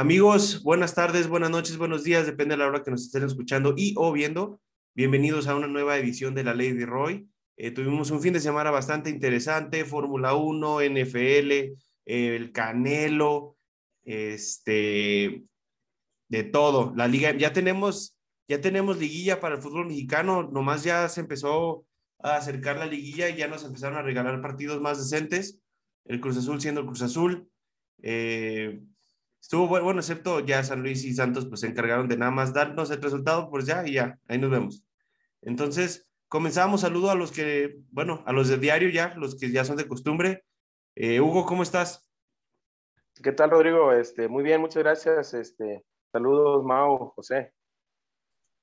Amigos, buenas tardes, buenas noches, buenos días, depende de la hora que nos estén escuchando y o viendo. Bienvenidos a una nueva edición de la Ley de Roy. Eh, tuvimos un fin de semana bastante interesante, Fórmula 1, NFL, eh, el Canelo, este, de todo. La liga, ya tenemos, ya tenemos liguilla para el fútbol mexicano, nomás ya se empezó a acercar la liguilla y ya nos empezaron a regalar partidos más decentes. El Cruz Azul siendo el Cruz Azul. Eh, estuvo bueno, excepto ya San Luis y Santos, pues se encargaron de nada más darnos el resultado, pues ya y ya, ahí nos vemos. Entonces, comenzamos. Saludo a los que, bueno, a los de diario ya, los que ya son de costumbre. Eh, Hugo, ¿cómo estás? ¿Qué tal, Rodrigo? Este, muy bien, muchas gracias. Este, saludos, Mao, José.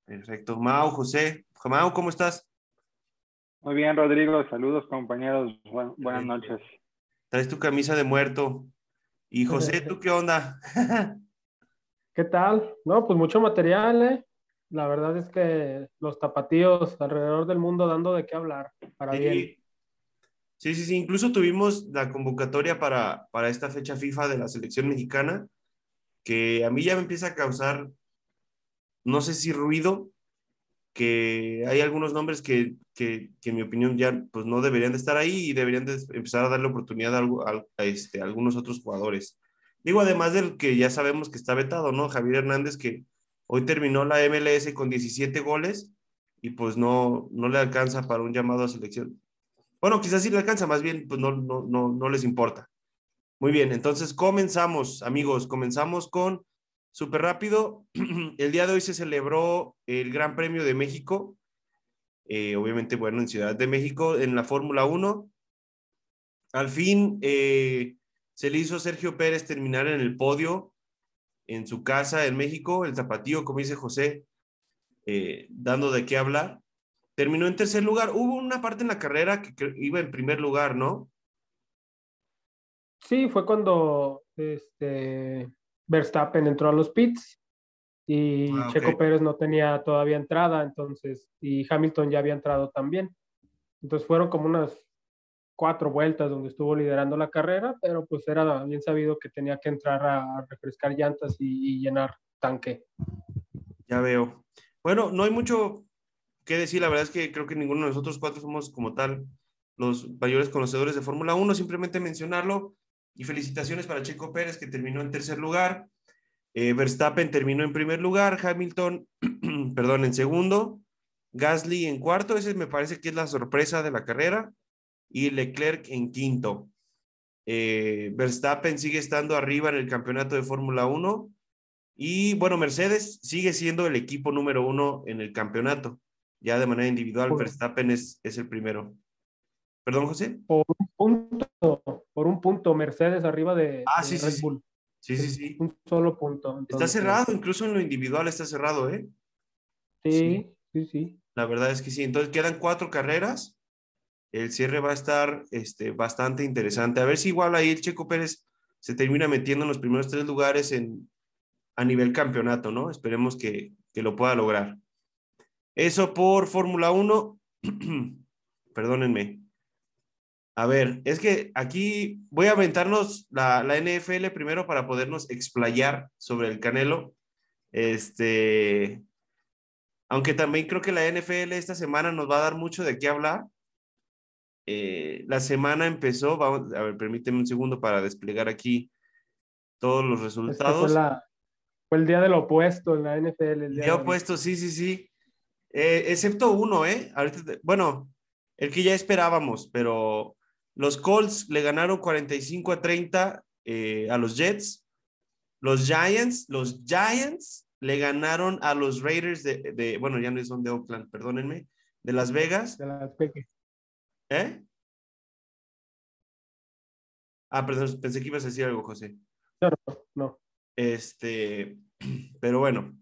Perfecto. Mao, José. Mao, ¿cómo estás? Muy bien, Rodrigo. Saludos, compañeros. buenas noches. Traes tu camisa de muerto. Y José, ¿tú qué onda? ¿Qué tal? No, pues mucho material, ¿eh? La verdad es que los tapatíos alrededor del mundo dando de qué hablar, para sí. bien. Sí, sí, sí. Incluso tuvimos la convocatoria para, para esta fecha FIFA de la selección mexicana, que a mí ya me empieza a causar, no sé si ruido, que hay algunos nombres que, que, que, en mi opinión ya pues no deberían de estar ahí y deberían de empezar a darle oportunidad a, a, a, este, a algunos otros jugadores. Digo, además del que ya sabemos que está vetado, ¿no? Javier Hernández, que hoy terminó la MLS con 17 goles y pues no, no le alcanza para un llamado a selección. Bueno, quizás sí le alcanza, más bien pues no, no, no, no les importa. Muy bien, entonces comenzamos, amigos, comenzamos con súper rápido. El día de hoy se celebró el Gran Premio de México, eh, obviamente, bueno, en Ciudad de México, en la Fórmula 1. Al fin eh, se le hizo a Sergio Pérez terminar en el podio en su casa en México, el tapatío, como dice José, eh, dando de qué hablar. Terminó en tercer lugar. Hubo una parte en la carrera que iba en primer lugar, ¿no? Sí, fue cuando este, Verstappen entró a los pits y ah, okay. Checo Pérez no tenía todavía entrada, entonces, y Hamilton ya había entrado también. Entonces fueron como unas cuatro vueltas donde estuvo liderando la carrera, pero pues era bien sabido que tenía que entrar a refrescar llantas y, y llenar tanque. Ya veo. Bueno, no hay mucho que decir, la verdad es que creo que ninguno de nosotros cuatro somos como tal los mayores conocedores de Fórmula 1, simplemente mencionarlo y felicitaciones para Checo Pérez que terminó en tercer lugar, eh, Verstappen terminó en primer lugar, Hamilton, perdón, en segundo, Gasly en cuarto, ese me parece que es la sorpresa de la carrera, y Leclerc en quinto. Eh, Verstappen sigue estando arriba en el campeonato de Fórmula 1 y bueno, Mercedes sigue siendo el equipo número uno en el campeonato. Ya de manera individual, Verstappen es, es el primero. ¿Perdón, José? Por un punto, por un punto, Mercedes arriba de, ah, sí, Red sí, Bull. Sí, sí, sí. Un solo punto. Entonces, está cerrado, incluso en lo individual está cerrado, ¿eh? Sí, sí, sí, sí. La verdad es que sí. Entonces quedan cuatro carreras. El cierre va a estar este, bastante interesante. A ver si igual ahí el Checo Pérez se termina metiendo en los primeros tres lugares en, a nivel campeonato, ¿no? Esperemos que, que lo pueda lograr. Eso por Fórmula 1. Perdónenme. A ver, es que aquí voy a aventarnos la, la, NFL primero para podernos explayar sobre el Canelo. Este, aunque también creo que la NFL esta semana nos va a dar mucho de qué hablar. Eh, la semana empezó, vamos, a ver, permíteme un segundo para desplegar aquí todos los resultados. Fue, la, fue, el día del opuesto en la NFL. El día, opuesto, sí, sí, sí. Eh, excepto uno, ¿eh? Ahorita, bueno, el que ya esperábamos, pero los Colts le ganaron 45 a 30 eh, a los Jets. Los Giants, los Giants le ganaron a los Raiders de, de, bueno, ya no son de Oakland, perdónenme, de Las Vegas. De Las Vegas. ¿Eh? Ah, perdón, pensé que ibas a decir algo, José. No, no, no. Este, pero bueno,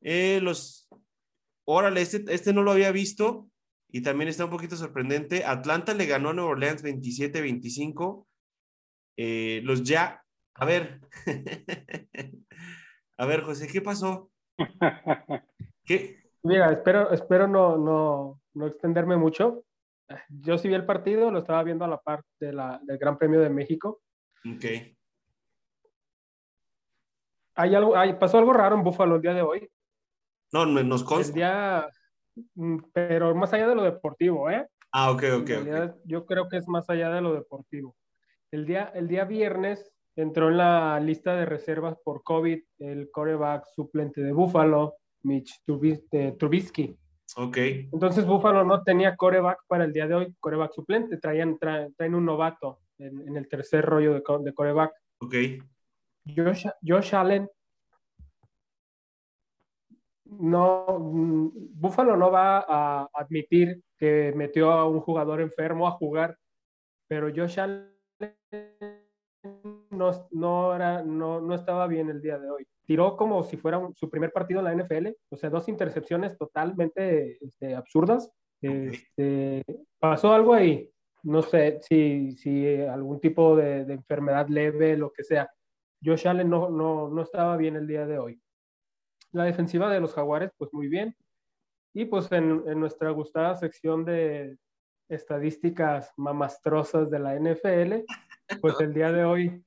eh, los, órale, este, este no lo había visto y también está un poquito sorprendente. Atlanta le ganó a Nueva Orleans 27-25. Eh, los ya, a ver, a ver, José, ¿qué pasó? ¿Qué? Mira, espero, espero no, no, no extenderme mucho. Yo sí vi el partido, lo estaba viendo a la par de la, del Gran Premio de México. Ok. hay algo, hay, pasó algo raro en Buffalo el día de hoy. No, nos consta. El día, pero más allá de lo deportivo, ¿eh? Ah, ok, ok. Yo creo que es más allá de lo deportivo. El día, el día viernes entró en la lista de reservas por COVID el coreback suplente de Buffalo, Mitch Trubisky. Ok. Entonces Buffalo no tenía coreback para el día de hoy, coreback suplente, traían, traen, un novato en, el tercer rollo de, de coreback. Ok. Josh, Josh Allen no, mm, Buffalo no va a admitir que metió a un jugador enfermo a jugar, pero Josh Allen no, no, era, no, no estaba bien el día de hoy. Tiró como si fuera su primer partido en la NFL, o sea, dos intercepciones totalmente este, absurdas. Este, pasó algo ahí, no sé si, si algún tipo de, de, enfermedad leve, lo que sea. Josh Allen no, no, no estaba bien el día de hoy. La defensiva de los Jaguares, pues muy bien. Y pues en, en nuestra gustada sección de estadísticas mamastrosas de la NFL, pues el día de hoy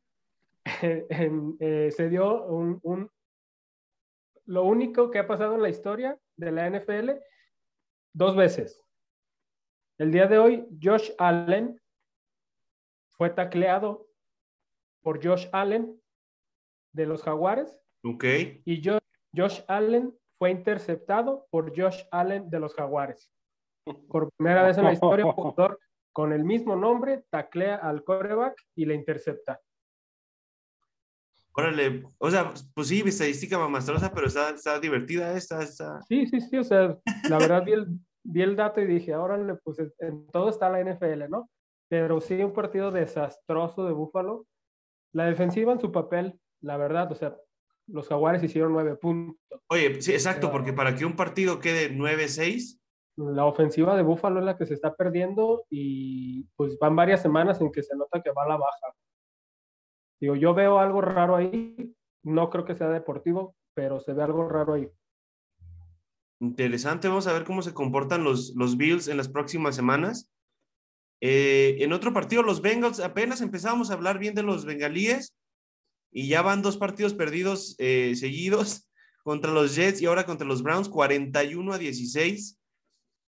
eh, se dio un, un, lo único que ha pasado en la historia de la NFL dos veces. El día de hoy, Josh Allen fue tacleado por Josh Allen de los Jaguares. Ok. Y Josh Josh Allen fue interceptado por Josh Allen de los Jaguares. Por primera vez en la historia, un jugador con el mismo nombre taclea al coreback y le intercepta. Órale, o sea, pues sí, estadística mamastrosa, pero está, está divertida esta, está... Sí, sí, sí, o sea, la verdad vi el, vi el dato y dije, órale, pues en todo está la NFL, ¿no? Pero sí, un partido desastroso de Búfalo. La defensiva en su papel, la verdad, o sea, los Jaguares hicieron nueve puntos. Oye, sí, exacto, porque para que un partido quede 9-6. La ofensiva de Búfalo es la que se está perdiendo y pues van varias semanas en que se nota que va a la baja. Digo, yo veo algo raro ahí, no creo que sea deportivo, pero se ve algo raro ahí. Interesante, vamos a ver cómo se comportan los, los Bills en las próximas semanas. Eh, en otro partido, los Bengals, apenas empezamos a hablar bien de los bengalíes y ya van dos partidos perdidos eh, seguidos contra los Jets y ahora contra los Browns, 41 a 16.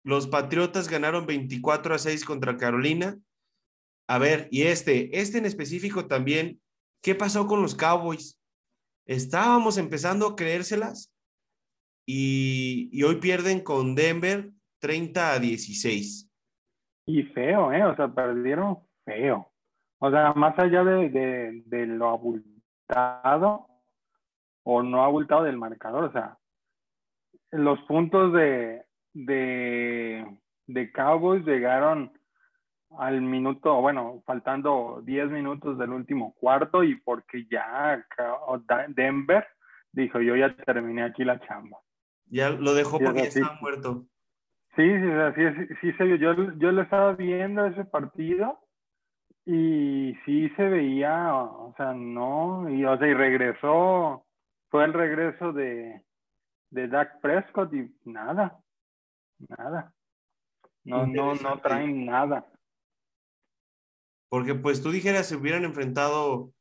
Los Patriotas ganaron 24 a 6 contra Carolina. A ver, y este, este en específico también, ¿qué pasó con los Cowboys? Estábamos empezando a creérselas y, y hoy pierden con Denver 30 a 16. Y feo, ¿eh? O sea, perdieron feo. O sea, más allá de, de, de lo o no ha abultado del marcador. O sea, los puntos de, de, de Cowboys llegaron al minuto, bueno, faltando 10 minutos del último cuarto y porque ya Denver dijo, yo ya terminé aquí la chamba. Ya lo dejó porque ya estaba muerto. Sí, sí, sí, sí, yo, yo lo estaba viendo ese partido y sí se veía, o sea, no, y o sea, y regresó, fue el regreso de, de Dak Prescott y nada, nada. No, no, no traen nada. Porque pues tú dijeras, se hubieran enfrentado,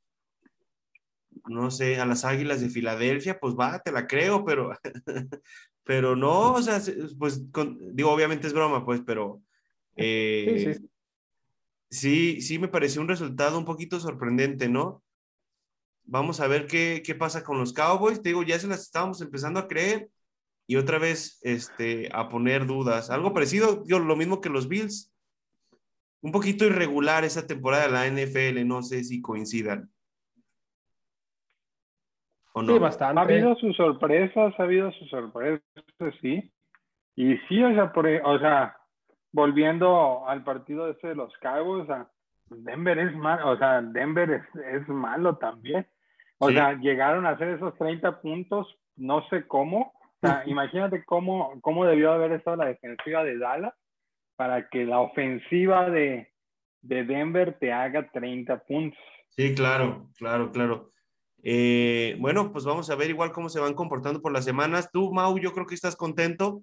no sé, a las Águilas de Filadelfia, pues va, te la creo, pero, pero no, o sea, pues, digo, obviamente es broma, pues, pero... Eh, sí, sí sí, sí me pareció un resultado un poquito sorprendente, ¿no? Vamos a ver qué, qué pasa con los Cowboys. Te digo, ya se las estábamos empezando a creer y otra vez este, a poner dudas. Algo parecido, digo, lo mismo que los Bills. Un poquito irregular esa temporada de la NFL, no sé si coincidan. ¿O no? Sí, bastante. Ha habido sus sorpresas, ha habido sus sorpresas, sí. Y sí, o sea, por, o sea, volviendo al partido ese de los Cowboys, o sea, Denver es malo, o sea, Denver es, malo también. O sea, llegaron a hacer esos 30 puntos, no sé cómo. O sea, imagínate cómo, cómo debió haber estado la defensiva de Dallas para que la ofensiva de, de Denver te haga 30 puntos. Sí, claro, claro, claro. Eh, bueno, pues vamos a ver igual cómo se van comportando por las semanas. Tú, Mau, yo creo que estás contento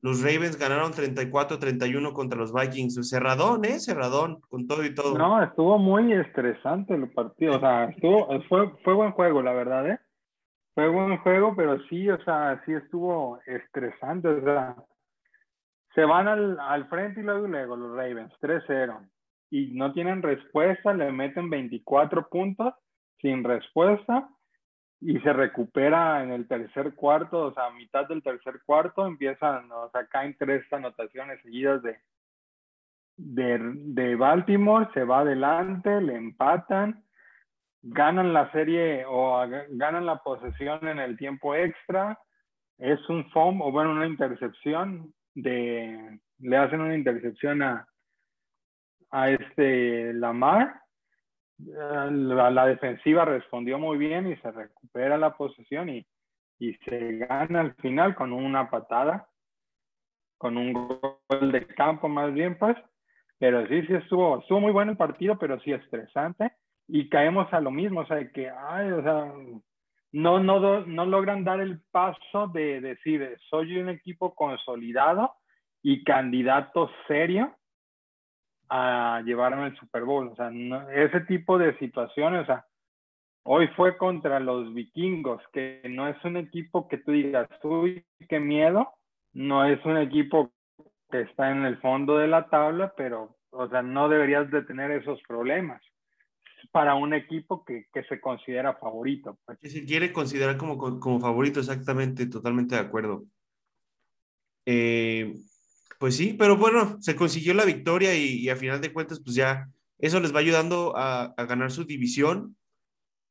los Ravens ganaron 34-31 contra los Vikings. Cerradón, ¿eh? Cerradón, con todo y todo. No, estuvo muy estresante el partido. O sea, estuvo, fue, fue buen juego, la verdad, ¿eh? fue buen juego, pero sí, o sea, sí estuvo estresante, o sea, se van al, al frente y luego, luego los Ravens, 3-0, y no tienen respuesta, le meten 24 puntos sin respuesta, y se recupera en el tercer cuarto, o sea, a mitad del tercer cuarto empiezan, o sea, caen tres anotaciones seguidas de, de, de Baltimore, se va adelante, le empatan, ganan la serie o ganan la posesión en el tiempo extra, es un foam o bueno, una intercepción de, le hacen una intercepción a, a este Lamar eh, la, defensiva respondió muy bien y se recupera la posesión y, y se gana al final con una patada, con un gol de campo más bien, pues. Pero sí, sí estuvo, estuvo muy bueno el partido, pero sí estresante. Y caemos a lo mismo, o sea, que, ay, o sea, no, no, no logran dar el paso de decir, soy un equipo consolidado y candidato serio a llevarme al Super Bowl. O sea, ese tipo de situaciones, o sea, hoy fue contra los vikingos, que no es un equipo que tú digas, uy, qué miedo, no es un equipo que está en el fondo de la tabla, pero, o sea, no deberías de tener esos problemas para un equipo que, que se considera favorito. Pues. Que se quiere considerar como, como favorito, exactamente, totalmente de acuerdo. Eh, pues sí, pero bueno, se consiguió la victoria y, a final de cuentas, pues ya eso les va ayudando a, ganar su división.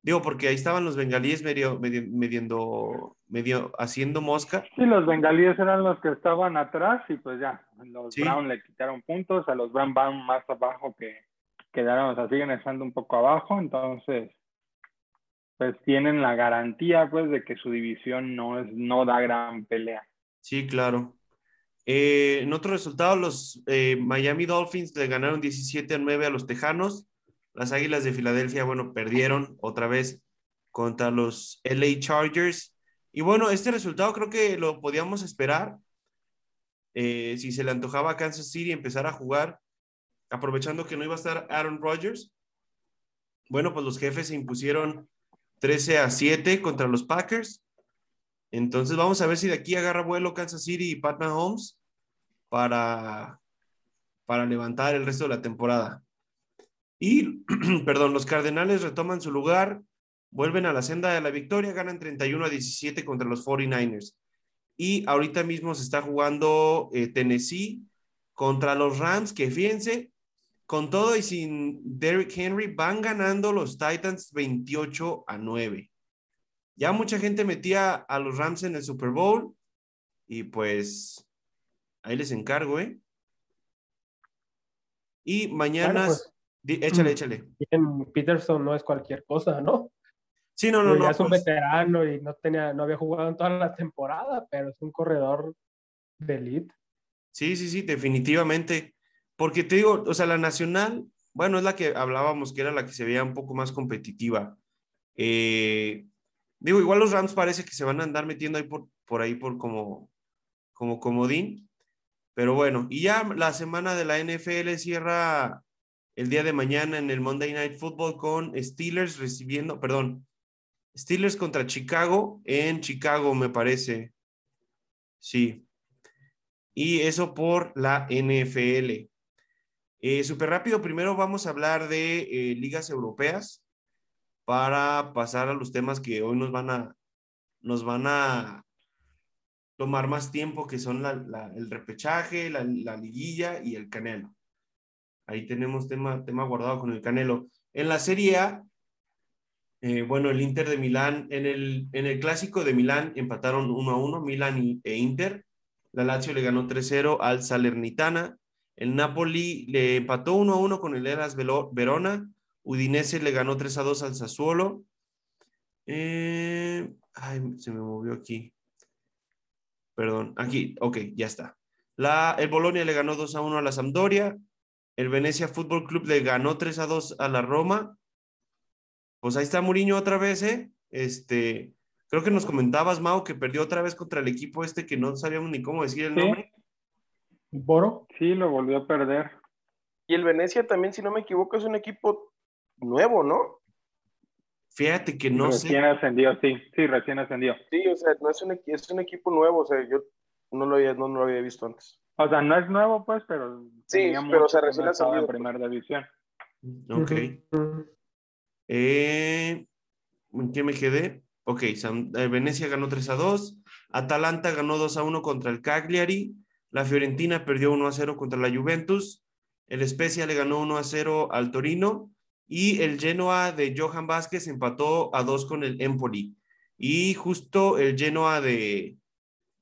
Digo, porque ahí estaban los bengalíes medio, medio, medio, haciendo mosca. Sí, los bengalíes eran los que estaban atrás y pues ya, los Brown le quitaron puntos, a los Brown van más abajo que quedaron, o sea, siguen estando un poco abajo, entonces pues tienen la garantía pues de que su división no es no da gran pelea. Sí, claro. Eh, en otro resultado, los eh, Miami Dolphins le ganaron 17 a 9 a los Tejanos. Las Águilas de Filadelfia, bueno, perdieron otra vez contra los LA Chargers. Y bueno, este resultado creo que lo podíamos esperar. Eh, si se le antojaba a Kansas City empezar a jugar, aprovechando que no iba a estar Aaron Rodgers. Bueno, pues los jefes se impusieron 13 a 7 contra los Packers. Entonces vamos a ver si de aquí agarra vuelo Kansas City y Pat Mahomes para, para levantar el resto de la temporada. Y, perdón, los Cardenales retoman su lugar, vuelven a la senda de la victoria, ganan 31 a 17 contra los 49ers. Y ahorita mismo se está jugando eh, Tennessee contra los Rams, que fíjense, con todo y sin Derrick Henry, van ganando los Titans 28 a 9. Ya mucha gente metía a los Rams en el Super Bowl y pues ahí les encargo, ¿eh? Y mañana, pues, échale, échale. Peterson no es cualquier cosa, ¿no? Sí, no, no, no. es un pues. veterano y no tenía, no había jugado en toda la temporada, pero es un corredor de elite. Sí, sí, sí, definitivamente. Porque te digo, o sea, la nacional, bueno, es la que hablábamos que era la que se veía un poco más competitiva. Eh, Digo, igual los Rams parece que se van a andar metiendo ahí por, por ahí por como, como comodín. Pero bueno, y ya la semana de la NFL cierra el día de mañana en el Monday Night Football con Steelers recibiendo, perdón, Steelers contra Chicago en Chicago, me parece. Sí. Y eso por la NFL. Eh, Súper rápido, primero vamos a hablar de eh, ligas europeas para pasar a los temas que hoy nos van a, nos van a tomar más tiempo, que son el repechaje, la, liguilla y el canelo. Ahí tenemos tema, tema guardado con el canelo. En la Serie A, eh, bueno, el Inter de Milán, en el, en el clásico de Milán empataron 1 a 1, Milán e Inter. La Lazio le ganó 3-0 al Salernitana. El Napoli le empató 1 a 1 con el Eras Verona. Udinese le ganó 3 a 2 al Sassuolo. Eh, ay, se me movió aquí. Perdón, aquí, ok, ya está. La, el Bolonia le ganó 2 a 1 a la Sampdoria. El Venecia Fútbol Club le ganó 3 a 2 a la Roma. Pues ahí está Muriño otra vez, ¿eh? Este, creo que nos comentabas, Mau, que perdió otra vez contra el equipo este que no sabíamos ni cómo decir el nombre. ¿Boro? Sí, lo volvió a perder. Y el Venecia también, si no me equivoco, es un equipo nuevo, ¿no? Fíjate que no recién sé. Recién ascendió, sí, sí, recién ascendió. Sí, o sea, no es un, es un equipo nuevo, o sea, yo no lo había, no, lo había visto antes. O sea, no es nuevo, pues, pero. Sí, pero se recién ascendió. en primera división. Ok. eh, ¿En qué me quedé? Ok, eh, Venecia ganó 3 a 2. Atalanta ganó 2 a 1 contra el Cagliari. La Fiorentina perdió 1 a 0 contra la Juventus. El Spezia le ganó 1 a 0 al Torino. Y el Genoa de Johan Vázquez empató a 2 con el Empoli. Y justo el Genoa de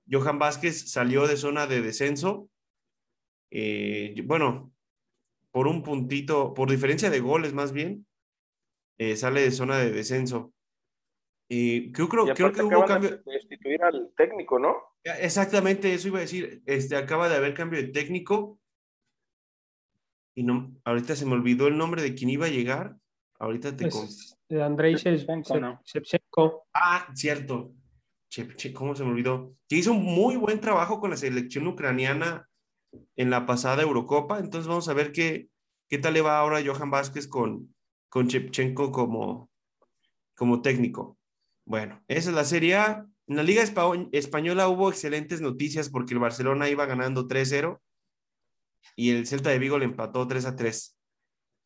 Johan Vázquez salió de zona de descenso. Eh, bueno, por un puntito, por diferencia de goles más bien, eh, sale de zona de descenso. Y creo, creo, creo que hubo cambio. De destituir al técnico, ¿no? Exactamente, eso iba a decir. Este, acaba de haber cambio de técnico. Y no, ahorita se me olvidó el nombre de quien iba a llegar. Ahorita te. Es, Andrei Shevchenko. Ah, cierto. ¿Cómo se me olvidó? Que hizo un muy buen trabajo con la selección ucraniana en la pasada Eurocopa. Entonces vamos a ver qué, qué tal le va ahora Johan Vázquez con, con Shevchenko como, como técnico. Bueno, esa es la Serie A. En la Liga Española hubo excelentes noticias porque el Barcelona iba ganando 3-0 y el Celta de Vigo le empató 3-3.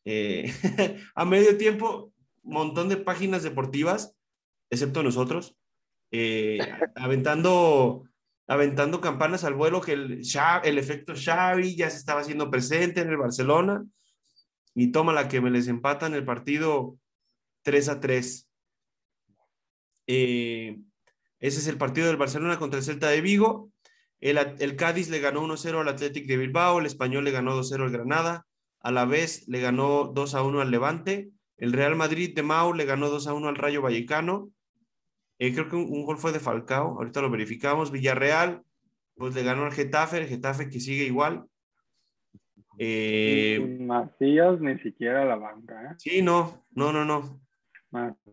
Eh, a medio tiempo, montón de páginas deportivas, excepto nosotros, eh, aventando, aventando campanas al vuelo que el, el efecto Xavi ya se estaba haciendo presente en el Barcelona y toma la que me les empatan el partido 3 a 3. Eh, ese es el partido del Barcelona contra el Celta de Vigo. El, Cádiz le ganó 1-0 al Athletic de Bilbao, el Español le ganó 2-0 al Granada, a la vez le ganó 2-1 al Levante, el Real Madrid de Mau le ganó 2-1 al Rayo Vallecano, eh, creo que un, gol fue de Falcao, ahorita lo verificamos, Villarreal, pues le ganó al Getafe, el Getafe que sigue igual. Eh, Macías ni siquiera la banca, ¿eh? Sí, no, no, no, no.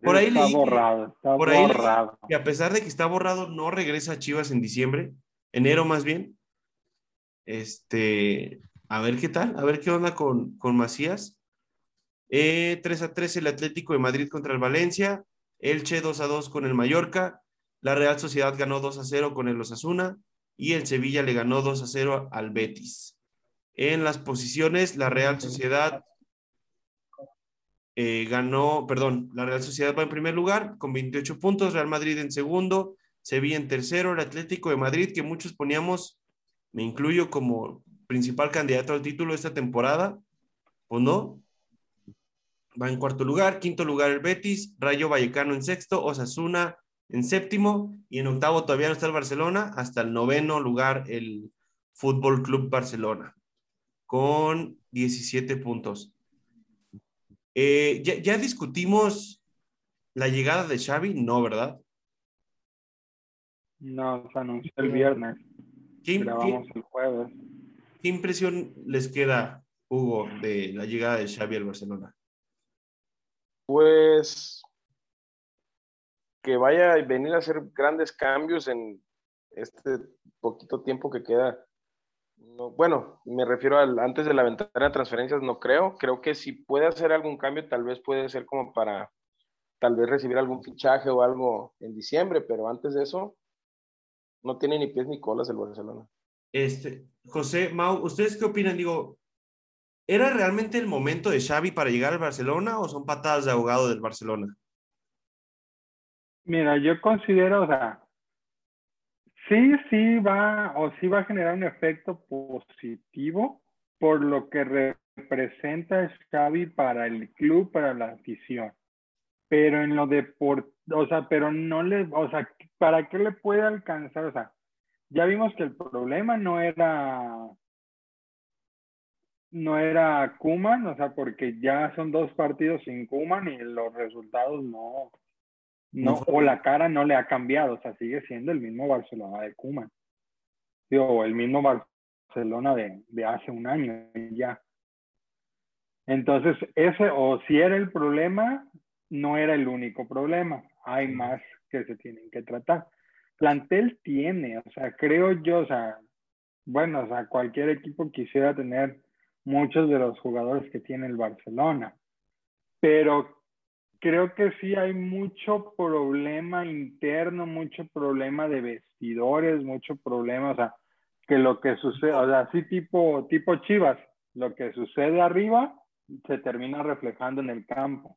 Por ahí está borrado, está borrado. y a pesar de que está borrado, no regresa a Chivas en diciembre, enero más bien. Este, a ver qué tal, a ver qué onda con, con Macías. Eh, 3 a 3 el Atlético de Madrid contra el Valencia, Elche 2 a 2 con el Mallorca, la Real Sociedad ganó 2 a 0 con el Osasuna y el Sevilla le ganó 2 a 0 al Betis. En las posiciones, la Real Sociedad eh, ganó, perdón, la Real Sociedad va en primer lugar con 28 puntos, Real Madrid en segundo, Sevilla en tercero, el Atlético de Madrid, que muchos poníamos, me incluyo como principal candidato al título esta temporada, ¿o no? Va en cuarto lugar, quinto lugar el Betis, Rayo Vallecano en sexto, Osasuna en séptimo y en octavo todavía no está el Barcelona, hasta el noveno lugar el Fútbol Club Barcelona con 17 puntos. Eh, ¿ya, discutimos la llegada de Xavi? No, ¿verdad? No, se anunció el viernes. ¿Qué, Grabamos el jueves. ¿Qué impresión les queda, Hugo, de la llegada de Xavi al Barcelona? Pues que vaya a venir a hacer grandes cambios en este poquito tiempo que queda bueno, me refiero al antes de la ventana de transferencias, no creo. Creo que si puede hacer algún cambio, tal vez puede ser como para tal vez recibir algún fichaje o algo en diciembre, pero antes de eso, no tiene ni pies ni colas el Barcelona. Este, José, Mau, ¿ustedes qué opinan? Digo, ¿era realmente el momento de Xavi para llegar al Barcelona o son patadas de abogado del Barcelona? Mira, yo considero, o sea, Sí, sí va o sí va a generar un efecto positivo por lo que representa Xavi para el club, para la afición. Pero en lo deportivo, o sea, pero no le, o sea, ¿para qué le puede alcanzar? O sea, ya vimos que el problema no era no era Kuman, o sea, porque ya son dos partidos sin Kuman y los resultados no, no, o la cara no le ha cambiado, o sea, sigue siendo el mismo Barcelona de Cuman. O el mismo Barcelona de, de hace un año ya. Entonces, ese, o si era el problema, no era el único problema. Hay más que se tienen que tratar. Plantel tiene, o sea, creo yo, o sea, bueno, o sea, cualquier equipo quisiera tener muchos de los jugadores que tiene el Barcelona, pero creo que sí hay mucho problema interno, mucho problema de vestidores, mucho problema, o sea, que lo que sucede, o sea, así tipo, tipo Chivas, lo que sucede arriba se termina reflejando en el campo.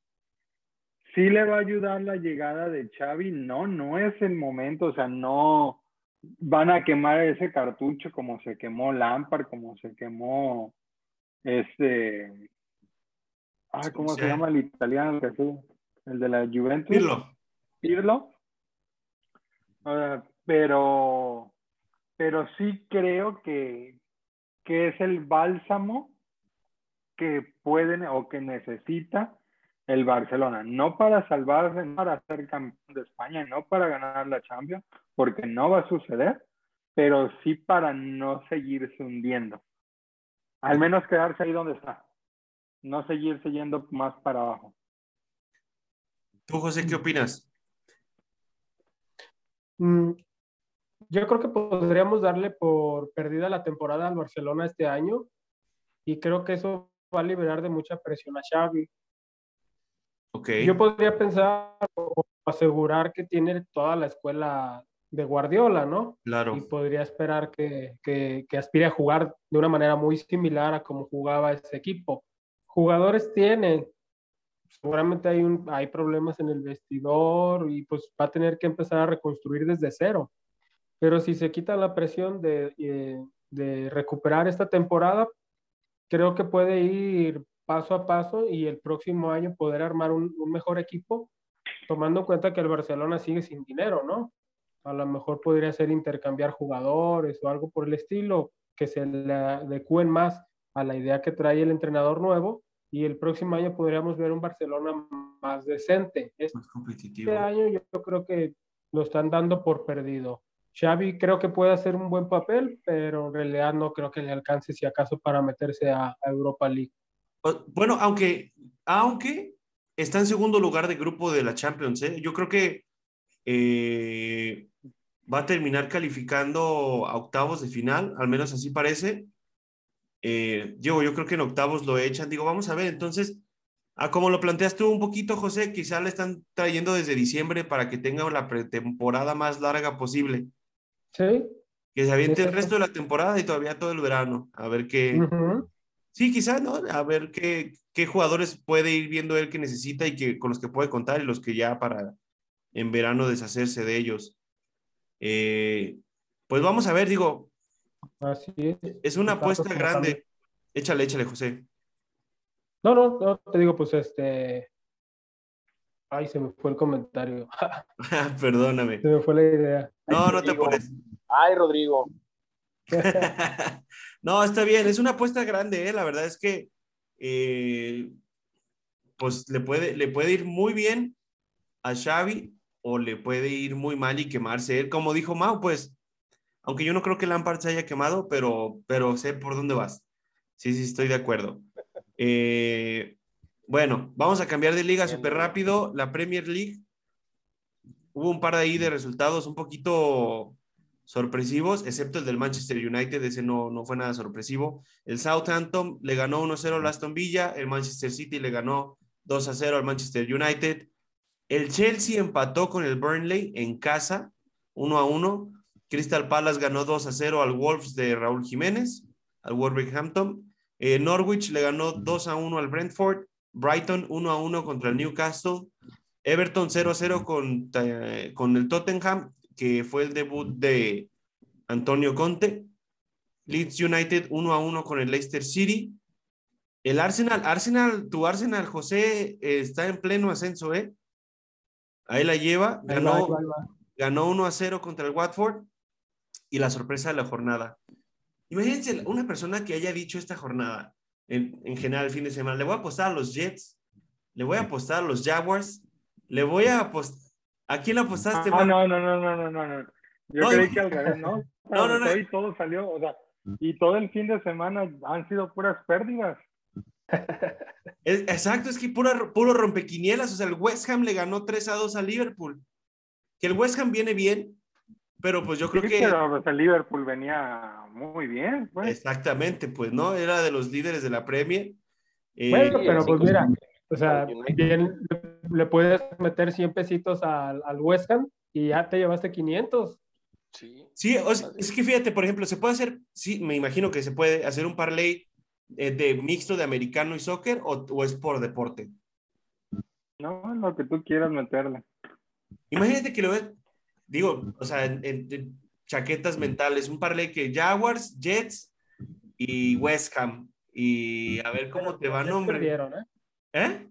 ¿Sí le va a ayudar la llegada de Xavi? No, no es el momento, o sea, no van a quemar ese cartucho como se quemó Lampard, como se quemó este, ah, ¿cómo se llama el italiano que El de la Juventus. Pirlo. Pirlo. pero, pero sí creo que, que es el bálsamo que pueden o que necesita el Barcelona, no para salvarse, no para ser campeón de España, no para ganar la Champions, porque no va a suceder, pero sí para no seguirse hundiendo. Al menos quedarse ahí donde está, no seguirse yendo más para abajo. ¿Tú, José, qué opinas? Mm, yo creo que podríamos darle por perdida la temporada al Barcelona este año y creo que eso va a liberar de mucha presión a Xavi yo podría pensar o asegurar que tiene toda la escuela de Guardiola, ¿no? Claro. Y podría esperar que, que, que, aspire a jugar de una manera muy similar a como jugaba ese equipo. Jugadores tienen, seguramente hay, un, hay problemas en el vestidor y pues va a tener que empezar a reconstruir desde cero. Pero si se quita la presión de, eh, de recuperar esta temporada, creo que puede ir paso a paso y el próximo año poder armar un, mejor equipo, tomando en cuenta que el Barcelona sigue sin dinero, ¿no? A lo mejor podría ser intercambiar jugadores o algo por el estilo, que se le adecúen más a la idea que trae el entrenador nuevo y el próximo año podríamos ver un Barcelona más decente. Este competitivo. año yo, creo que lo están dando por perdido. Xavi creo que puede hacer un buen papel, pero en realidad no creo que le alcance si acaso para meterse a Europa League. Bueno, aunque, aunque está en segundo lugar de grupo de la Champions, ¿eh? yo creo que eh, va a terminar calificando a octavos de final, al menos así parece. Eh, yo, yo creo que en octavos lo echan. Digo, vamos a ver, entonces, a como lo planteas tú un poquito, José, quizá le están trayendo desde diciembre para que tenga la pretemporada más larga posible. Sí. Que se aviente el resto de la temporada y todavía todo el verano. A ver qué, Sí, quizás, ¿no? A ver qué, qué jugadores puede ir viendo él que necesita y que, con los que puede contar y los que ya para en verano deshacerse de ellos. Eh, pues vamos a ver, digo. Así es. Es una apuesta grande. Échale, échale, José. No, no, no, te digo, pues este. Ay, se me fue el comentario. Perdóname. Se me fue la idea. No, no te pones. Ay, Rodrigo. no, está bien, es una apuesta grande, ¿eh? la verdad es que eh, pues le puede, le puede ir muy bien a Xavi o le puede ir muy mal y quemarse él. Como dijo Mau, pues, aunque yo no creo que Lampard se haya quemado, pero, pero sé por dónde vas. Sí, sí, estoy de acuerdo. Eh, bueno, vamos a cambiar de liga súper rápido. La Premier League. Hubo un par de ahí de resultados un poquito sorpresivos, excepto el del Manchester United, ese no, no fue nada sorpresivo. El Southampton le ganó 1-0 al Aston Villa, el Manchester City le ganó 2-0 al Manchester United. El Chelsea empató con el Burnley en casa, 1-1. Crystal Palace ganó 2-0 al Wolves de Raúl Jiménez, al Wolverhampton. Eh, Norwich le ganó 2-1 al Brentford. Brighton 1-1 contra el Newcastle. Everton 0-0 con, eh, con el Tottenham que fue el debut de Antonio Conte. Leeds United 1 a 1 con el Leicester City. El Arsenal, Arsenal, tu Arsenal, José, está en pleno ascenso, ¿eh? Ahí la lleva, ganó, ganó 1 a 0 contra el Watford y la sorpresa de la jornada. Imagínense una persona que haya dicho esta jornada, en, en general el fin de semana, le voy a apostar a los Jets, le voy a apostar a los Jaguars, le voy a apostar ¿A quién le apostaste? Ah, no, no, no, no, no, no, no. Yo creí que al revés, ¿no? No, no, no. Y todo salió, o sea, y todo el fin de semana han sido puras pérdidas. exacto, es que pura, puro rompequinielas. O sea, el West Ham le ganó 3 a 2 a Liverpool. Que el West Ham viene bien, pero pues yo creo que. Pero pues, el Liverpool venía muy bien, pues. Exactamente, pues, ¿no? Era de los líderes de la Premier. Eh, bueno, pero pues mira, O sea, bien le puedes meter 100 pesitos al, al West Ham y ya te llevaste 500. Sí, sí es que fíjate, por ejemplo, se puede hacer, sí, me imagino que se puede hacer un parlay eh, de mixto de americano y soccer o, o, es por deporte. No, lo que tú quieras meterle. Imagínate que lo ves, digo, o sea, en, chaquetas mentales, un parlay que Jaguars, Jets y West Ham. Y a ver cómo te va, nombre. Perdieron, ¿eh? ¿Eh?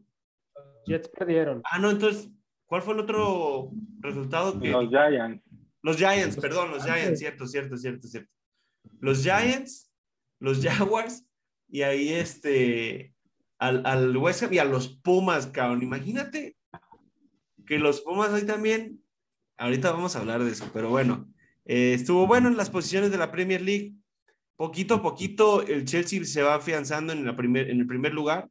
Jets perdieron. Ah, no, entonces, ¿cuál fue el otro resultado? Que... Los Giants. Los Giants, perdón, los Giants, cierto, cierto, cierto, cierto. Los Giants, los Jaguars, y ahí este, al, al West Ham y a los Pumas, cabrón. Imagínate que los Pumas ahí también, ahorita vamos a hablar de eso, pero bueno, eh, estuvo bueno en las posiciones de la Premier League. Poquito a poquito el Chelsea se va afianzando en, la primer, en el primer lugar.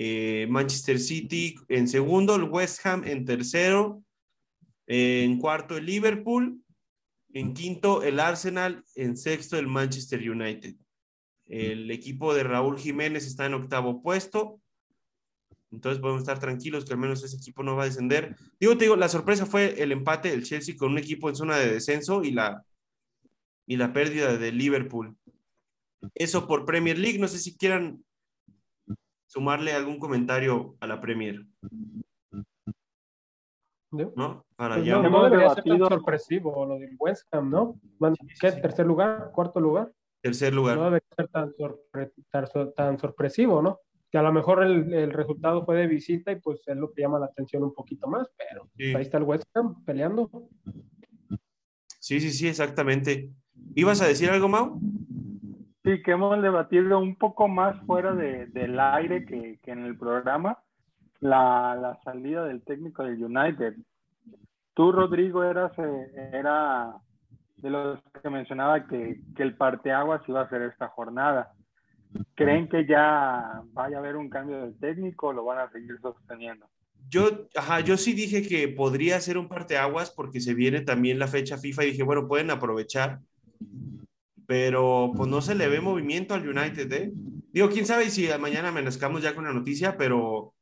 Eh, Manchester City en segundo, el West Ham en tercero, en cuarto el Liverpool, en quinto el Arsenal, en sexto el Manchester United. El equipo de Raúl Jiménez está en octavo puesto. Entonces podemos estar tranquilos que al menos ese equipo no va a descender. Digo, te digo, la sorpresa fue el empate del Chelsea con un equipo en zona de descenso y la, y la pérdida de Liverpool. Eso por Premier League. No sé si quieran sumarle algún comentario a la Premier. ¿No? Para pues ya. No, debería ser tan sorpresivo lo del West Ham, ¿no? ¿Qué? ¿Tercer lugar? ¿Cuarto lugar? Tercer lugar. No debe ser tan, tan, sorpresivo, ¿no? Que a lo mejor el, el, resultado fue de visita y pues es lo que llama la atención un poquito más, pero ahí está el West Ham peleando. Sí, sí, sí, exactamente. ¿Ibas a decir algo, Mau? Sí, que hemos debatido un poco más fuera de, del aire que, que, en el programa la, la, salida del técnico del United. Tú, Rodrigo, eras, eh, era de los que mencionaba que, que el parteaguas iba a ser esta jornada. ¿Creen que ya vaya a haber un cambio de técnico o lo van a seguir sosteniendo? Yo, ajá, yo sí dije que podría ser un parteaguas porque se viene también la fecha FIFA y dije, bueno, pueden aprovechar, pero pues no se le ve movimiento al United, ¿eh? Digo, quién sabe si mañana amanezcamos ya con la noticia, pero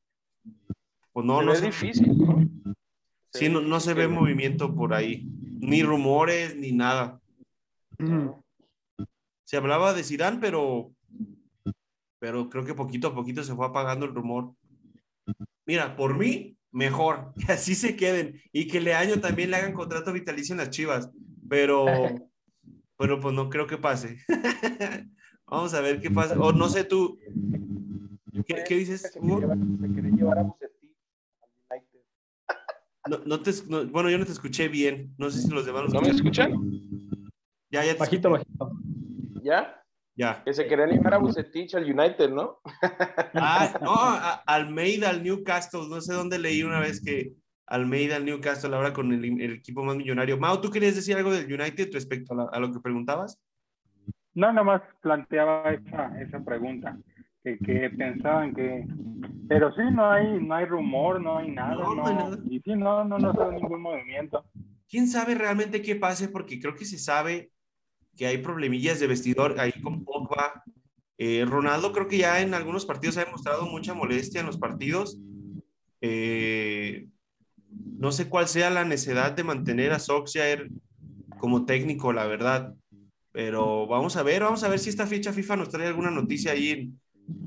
pues no, no es difícil. Sí, no, no se ve movimiento por ahí ni rumores, ni nada. Se hablaba de Zidane, pero, pero creo que poquito a poquito se fue apagando el rumor. Mira, por mí, mejor, que así se queden y que le año también le hagan contrato vitalicio en las chivas, pero, pero pues no creo que pase. Vamos a ver qué pasa. O no sé tú, ¿qué, dices? No, te, bueno, yo no te escuché bien. No sé si los demás. ¿No me escuchan? Ya, ya. bajito, bajito. ¿Ya? Ya. Que se querían llevar a Bucetich al United, ¿no? Ah, no, a, Almeida al Newcastle. No sé dónde leí una vez que Almeida al Newcastle ahora con el, equipo más millonario. Mao, ¿tú querías decir algo del United respecto a, lo que preguntabas? No, nada más planteaba esa, esa pregunta que, pensaban que... Pero sí, no hay, no hay rumor, no hay nada. No, Y sí, no, no, no hay ningún movimiento. ¿Quién sabe realmente qué pase? Porque creo que se sabe que hay problemillas de vestidor ahí con Pogba. Eh, Ronaldo creo que ya en algunos partidos ha demostrado mucha molestia en los partidos. Eh, no sé cuál sea la necesidad de mantener a Solskjaer como técnico, la verdad. Pero vamos a ver, vamos a ver si esta fecha FIFA nos trae alguna noticia ahí en,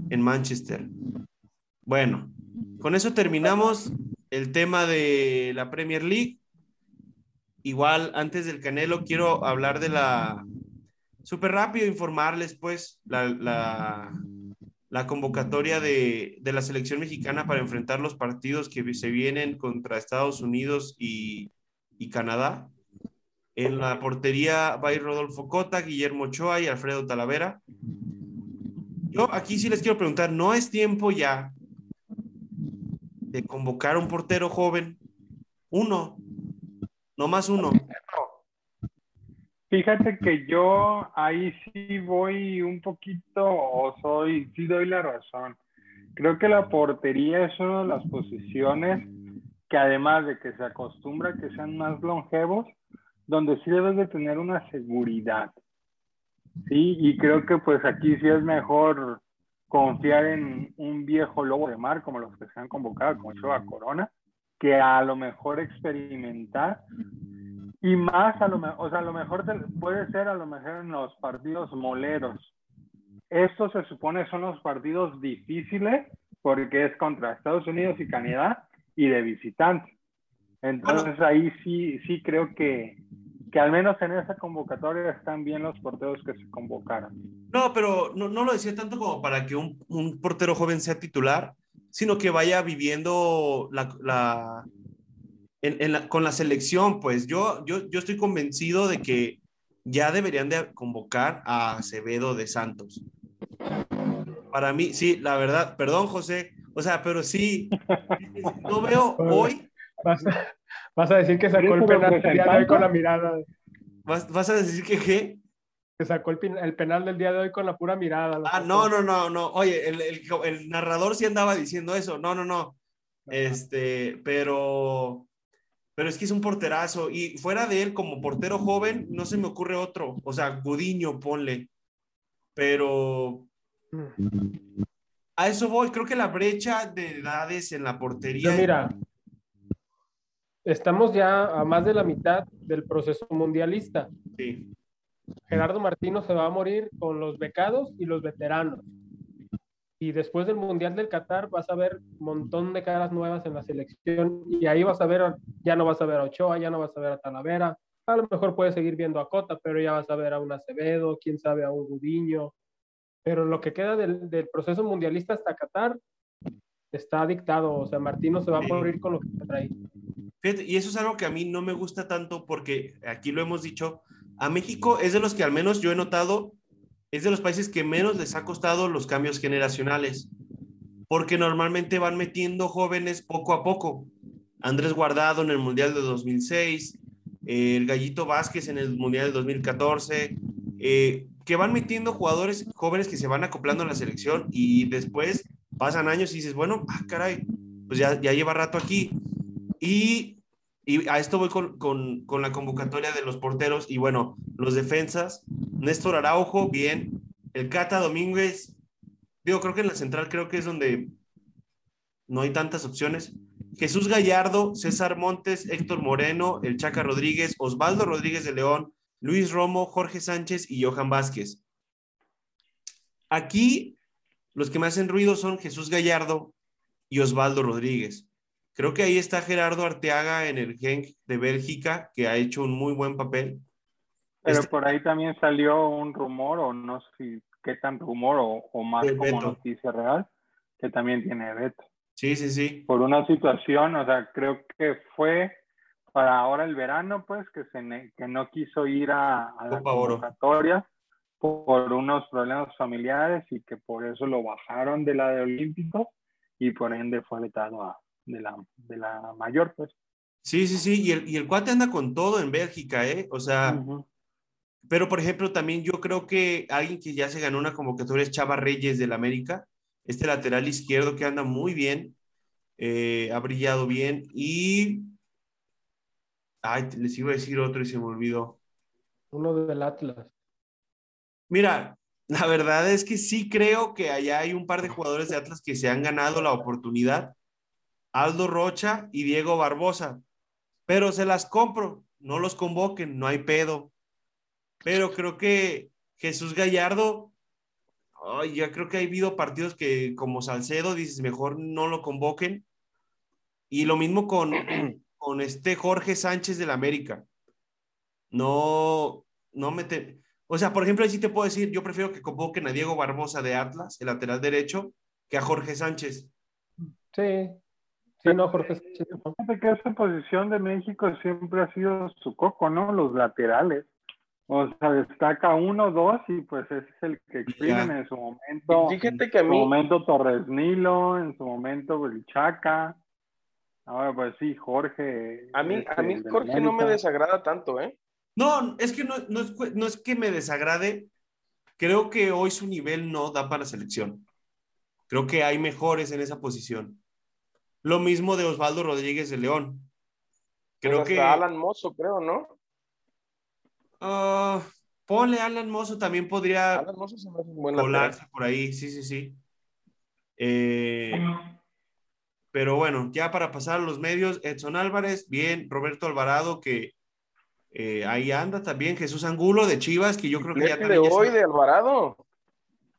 en Manchester. Bueno, con eso terminamos el tema de la Premier League. Igual, antes del Canelo, quiero hablar de la... Súper rápido informarles, pues, la, convocatoria de, de, la selección mexicana para enfrentar los partidos que se vienen contra Estados Unidos y, y Canadá. En la portería va a ir Rodolfo Cota, Guillermo Ochoa y Alfredo Talavera. Yo aquí sí les quiero preguntar, ¿no es tiempo ya de convocar un portero joven? Uno, no más uno. Fíjate que yo ahí sí voy un poquito, o soy, sí doy la razón. Creo que la portería es una de las posiciones que además de que se acostumbra a que sean más longevos, donde sí debes de tener una seguridad. Sí, y creo que pues aquí sí es mejor confiar en un viejo lobo de mar como los que se han convocado, como Choa Corona, que a lo mejor experimentar y más a lo mejor, o sea, a lo mejor puede ser a lo mejor en los partidos moleros. Estos se supone son los partidos difíciles porque es contra Estados Unidos y Canadá y de visitantes. Entonces ahí sí, sí creo que, que al menos en esa convocatoria están bien los porteros que se convocaron. No, pero no, no lo decía tanto como para que un, un portero joven sea titular, sino que vaya viviendo la, la, en, la, con la selección. Pues yo, yo, yo estoy convencido de que ya deberían de convocar a Acevedo de Santos. Para mí, sí, la verdad, perdón José, o sea, pero sí, no veo hoy. Vas a, decir que sacó el penal del día de hoy con la mirada. ¿Vas, vas a decir que qué? Que sacó el, el, penal del día de hoy con la pura mirada. Ah, no, no, no, no. Oye, el, el, el, narrador sí andaba diciendo eso. No, no, no. Este, pero, pero es que es un porterazo. Y fuera de él, como portero joven, no se me ocurre otro. O sea, Gudiño, ponle. Pero a eso voy. Creo que la brecha de edades en la portería. mira, estamos ya a más de la mitad del proceso mundialista. Sí. Gerardo Martino se va a morir con los becados y los veteranos. Y después del Mundial del Qatar vas a ver un montón de caras nuevas en la selección y ahí vas a ver, ya no vas a ver a Ochoa, ya no vas a ver a Talavera, a lo mejor puedes seguir viendo a Cota, pero ya vas a ver a un Acevedo, quién sabe a un Gudiño. Pero lo que queda del, proceso mundialista hasta Qatar está dictado, o sea, Martino se va a morir con lo que trae. Fíjate, y eso es algo que a mí no me gusta tanto porque aquí lo hemos dicho, a México es de los que al menos yo he notado, es de los países que menos les ha costado los cambios generacionales, porque normalmente van metiendo jóvenes poco a poco. Andrés Guardado en el Mundial de 2006, el Gallito Vázquez en el Mundial de 2014, eh, que van metiendo jugadores jóvenes que se van acoplando a la selección y después pasan años y dices, bueno, ah, caray, pues ya, ya lleva rato aquí. Y y a esto voy con, con, con, la convocatoria de los porteros y bueno, los defensas. Néstor Araujo, bien. El Cata Domínguez, digo, creo que en la central creo que es donde no hay tantas opciones. Jesús Gallardo, César Montes, Héctor Moreno, el Chaca Rodríguez, Osvaldo Rodríguez de León, Luis Romo, Jorge Sánchez y Johan Vázquez. Aquí los que me hacen ruido son Jesús Gallardo y Osvaldo Rodríguez. Creo que ahí está Gerardo Arteaga en el Genk de Bélgica, que ha hecho un muy buen papel. Pero este por ahí también salió un rumor, o no sé qué tan rumor, o, más como noticia real, que también tiene veto. Sí, sí, sí. Por una situación, o sea, creo que fue para ahora el verano, pues, que, se que no quiso ir a, a la convocatoria por unos problemas familiares y que por eso lo bajaron de la de Olímpicos y por ende fue vetado a, de la, de la mayor, pues. Sí, sí, sí, y el, y el cuate anda con todo en Bélgica, ¿eh? O sea, pero por ejemplo, también yo creo que alguien que ya se ganó una convocatoria es Chava Reyes del América, este lateral izquierdo que anda muy bien, eh, ha brillado bien y... Ay, les iba a decir otro y se me olvidó. Uno del Atlas. Mira, la verdad es que sí creo que allá hay un par de jugadores de Atlas que se han ganado la oportunidad Aldo Rocha y Diego Barbosa. Pero se las compro, no los convoquen, no hay pedo. Pero creo que Jesús Gallardo, ya creo que ha habido partidos que como Salcedo dices, mejor no lo convoquen. Y lo mismo con, con este Jorge Sánchez del América. No, no me... O sea, por ejemplo, ahí sí te puedo decir, yo prefiero que convoquen a Diego Barbosa de Atlas, el lateral derecho, que a Jorge Sánchez. Sí, Sí, no, Jorge. Fíjate que esa posición de México siempre ha sido su coco, ¿no? Los laterales. O sea, destaca uno, dos y pues ese es el que exprimen en su momento. Fíjate que a mí... En su momento Torres Nilo, en su momento el Chaca. Ahora pues sí, Jorge. A mí, a mí este, Jorge no me desagrada tanto, ¿eh? No, es que no, no, es, no es que me desagrade. Creo que hoy su nivel no da para selección. Creo que hay mejores en esa posición. Lo mismo de Osvaldo Rodríguez de León. Creo que. Alan Mozo, creo, ¿no? Uh, ponle Alan Mozo, también podría Alan Mozo se me hace un buen colarse por ahí, sí, sí, sí. Eh, pero bueno, ya para pasar a los medios, Edson Álvarez, bien, Roberto Alvarado, que eh, ahí anda también, Jesús Angulo de Chivas, que yo creo que ya de hoy de Alvarado.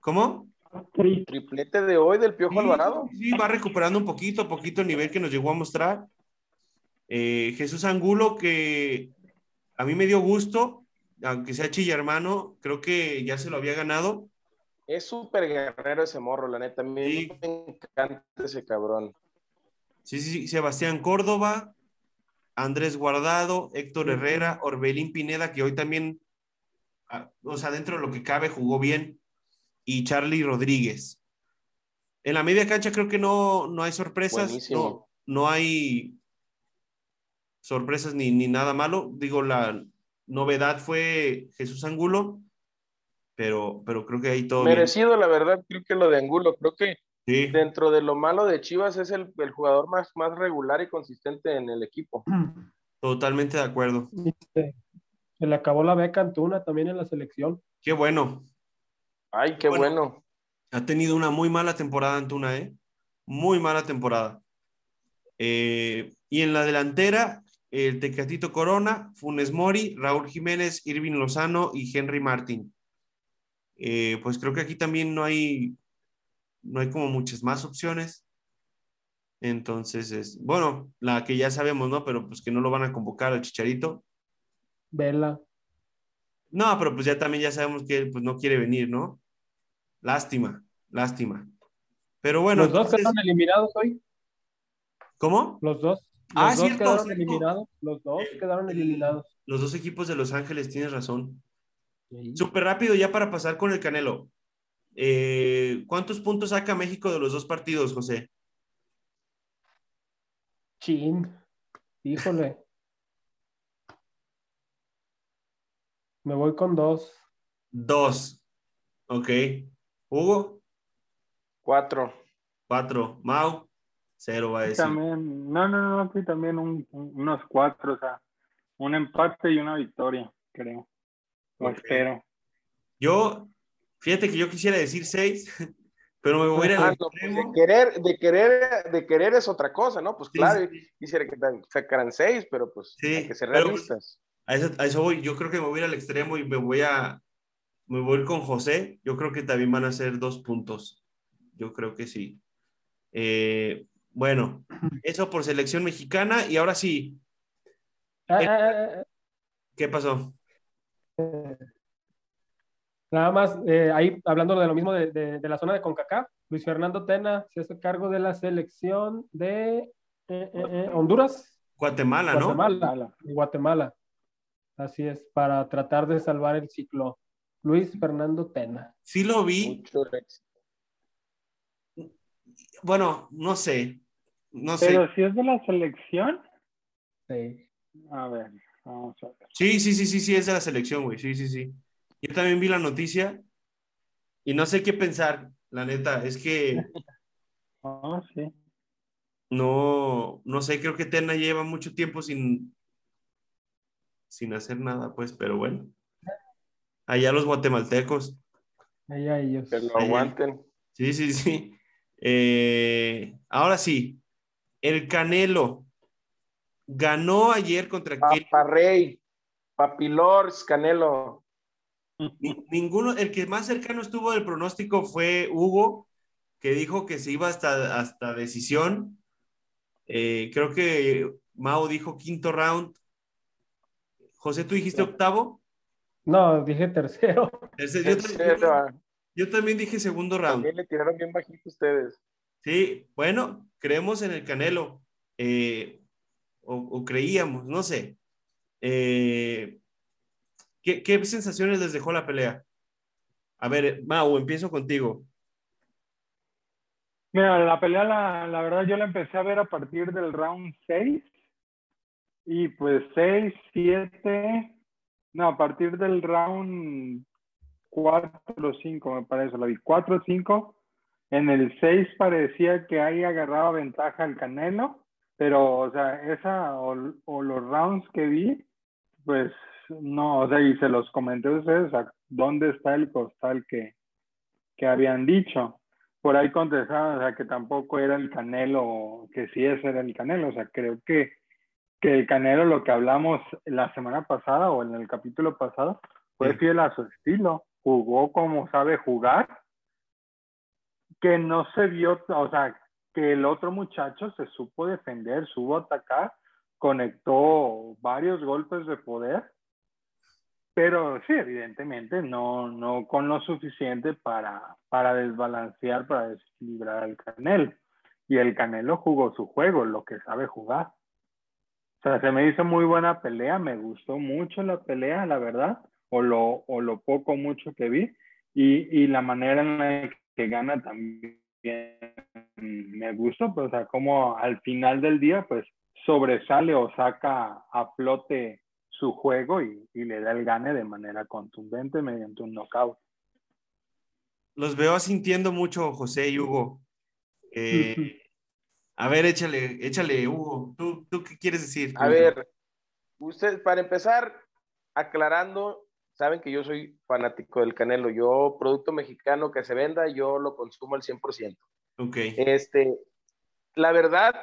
¿Cómo? Triplete de hoy del Piojo Alvarado. Sí, va recuperando un poquito, poquito el nivel que nos llegó a mostrar. Eh, Jesús Angulo, que a mí me dio gusto, aunque sea chilla hermano, creo que ya se lo había ganado. Es súper guerrero ese morro, la neta. A mí me encanta ese cabrón. Sí, sí, sí. Sebastián Córdoba, Andrés Guardado, Héctor Herrera, Orbelín Pineda, que hoy también, o sea, dentro de lo que cabe, jugó bien, y Charlie Rodríguez. En la media cancha creo que no, no hay sorpresas, no, no, hay sorpresas ni, ni nada malo. Digo, la novedad fue Jesús Angulo, pero, pero creo que ahí todo. Merecido, la verdad, creo que lo de Angulo, creo que Dentro de lo malo de Chivas es el, jugador más, más regular y consistente en el equipo. Totalmente de acuerdo. Se, le acabó la beca Antuna también en la selección. Qué bueno. Ay, qué bueno. Ha tenido una muy mala temporada Antuna, ¿eh? Muy mala temporada. Eh, y en la delantera, el Tecatito Corona, Funes Mori, Raúl Jiménez, Irving Lozano y Henry Martín. Eh, pues creo que aquí también no hay no hay como muchas más opciones. Entonces, es, bueno, la que ya sabemos, ¿no? Pero pues que no lo van a convocar al Chicharito. Vela. No, pero pues ya también ya sabemos que él pues no quiere venir, ¿no? Lástima, lástima. Pero bueno. Los dos quedaron eliminados hoy. ¿Cómo? Los dos. Ah, dos quedaron eliminados. Los dos quedaron eliminados. Los dos equipos de Los Ángeles, tienes razón. Súper rápido ya para pasar con el Canelo. Eh, ¿Cuántos puntos saca México de los dos partidos, José? Chin, híjole. Me voy con dos. Dos. Ok. Hugo. Cuatro. Cuatro. Mau. Cero va a decir. También, no, no, no, sí, también unos cuatro, o sea, un empate y una victoria, creo. Lo espero. Yo Fíjate que yo quisiera decir seis, pero me voy a ir al ah, pues, de querer, de querer, de querer es otra cosa, ¿no? Pues claro, quisiera que sacaran seis, pero pues hay que ser pues, realistas. a, eso, a eso voy, yo creo que me voy a ir al extremo y me voy a, me voy con José, yo creo que también van a ser dos puntos, yo creo que sí. Eh, bueno, eso por selección mexicana y ahora sí. Ah, ah, ¿Qué pasó? Eh, Nada más, eh, ahí hablando de lo mismo de, la zona de CONCACAF, Luis Fernando Tena se hace cargo de la selección de eh, eh, Honduras. Guatemala, ¿no? Guatemala, Guatemala. Así es, para tratar de salvar el ciclo. Luis Fernando Tena. Sí lo vi. Bueno, no sé. No Pero si es de la selección. Sí. A ver, vamos a ver. Sí, sí, sí, sí, sí, es de la selección, güey. Sí, sí, sí. Yo también vi la noticia y no sé qué pensar, la neta. Es que. Ah, sí. No, no sé, creo que Tena lleva mucho tiempo sin, sin hacer nada, pues, pero bueno. Allá los guatemaltecos. Allá ellos. Que lo aguanten. Sí, sí, sí. Eh, ahora sí, el Canelo ganó ayer contra Paparrey, Papilors, Canelo ninguno, el que más cercano estuvo del pronóstico fue Hugo, que dijo que se iba hasta, hasta decisión. Eh, creo que Mao dijo quinto round. José, ¿tú dijiste octavo? No, dije tercero. Yo, también dije segundo round. También le tiraron bien bajito ustedes. Sí, bueno, creemos en el Canelo. Eh, o, creíamos, no sé. Eh, ¿Qué, sensaciones les dejó la pelea? A ver, Mau, empiezo contigo. Mira, la pelea, la, la, verdad, yo la empecé a ver a partir del round 6. Y pues 6, 7. No, a partir del round 4 o 5, me parece. La vi 4 5. En el 6 parecía que ahí agarraba ventaja el Canelo. Pero, o sea, esa o los rounds que vi, pues no, o sea, y se los comenté a ustedes, ¿dónde está el costal que, que habían dicho? por ahí contestaban, o sea, que tampoco era el Canelo, que sí ese era el Canelo, o sea, creo que, que el Canelo, lo que hablamos la semana pasada o en el capítulo pasado, fue fiel a su estilo, jugó como sabe jugar, que no se vio, o sea, que el otro muchacho se supo defender, supo atacar, conectó varios golpes de poder, pero sí, evidentemente no, no con lo suficiente para, para desbalancear, para desequilibrar al Canelo. Y el Canelo jugó su juego, lo que sabe jugar. O sea, se me hizo muy buena pelea, me gustó mucho la pelea, la verdad, o lo, o lo poco mucho que vi, y, y la manera en la que gana también me gustó, pues, o sea, como al final del día, pues sobresale o saca a flote su juego y, le da el gane de manera contundente mediante un knockout. Los veo sintiendo mucho José y Hugo. Eh, a ver, échale, échale, Hugo. ¿Tú, ¿Tú qué quieres decir? A ver, usted, para empezar, aclarando, saben que yo soy fanático del Canelo. Yo, producto mexicano que se venda, yo lo consumo al 100%. Ok. Este, la verdad,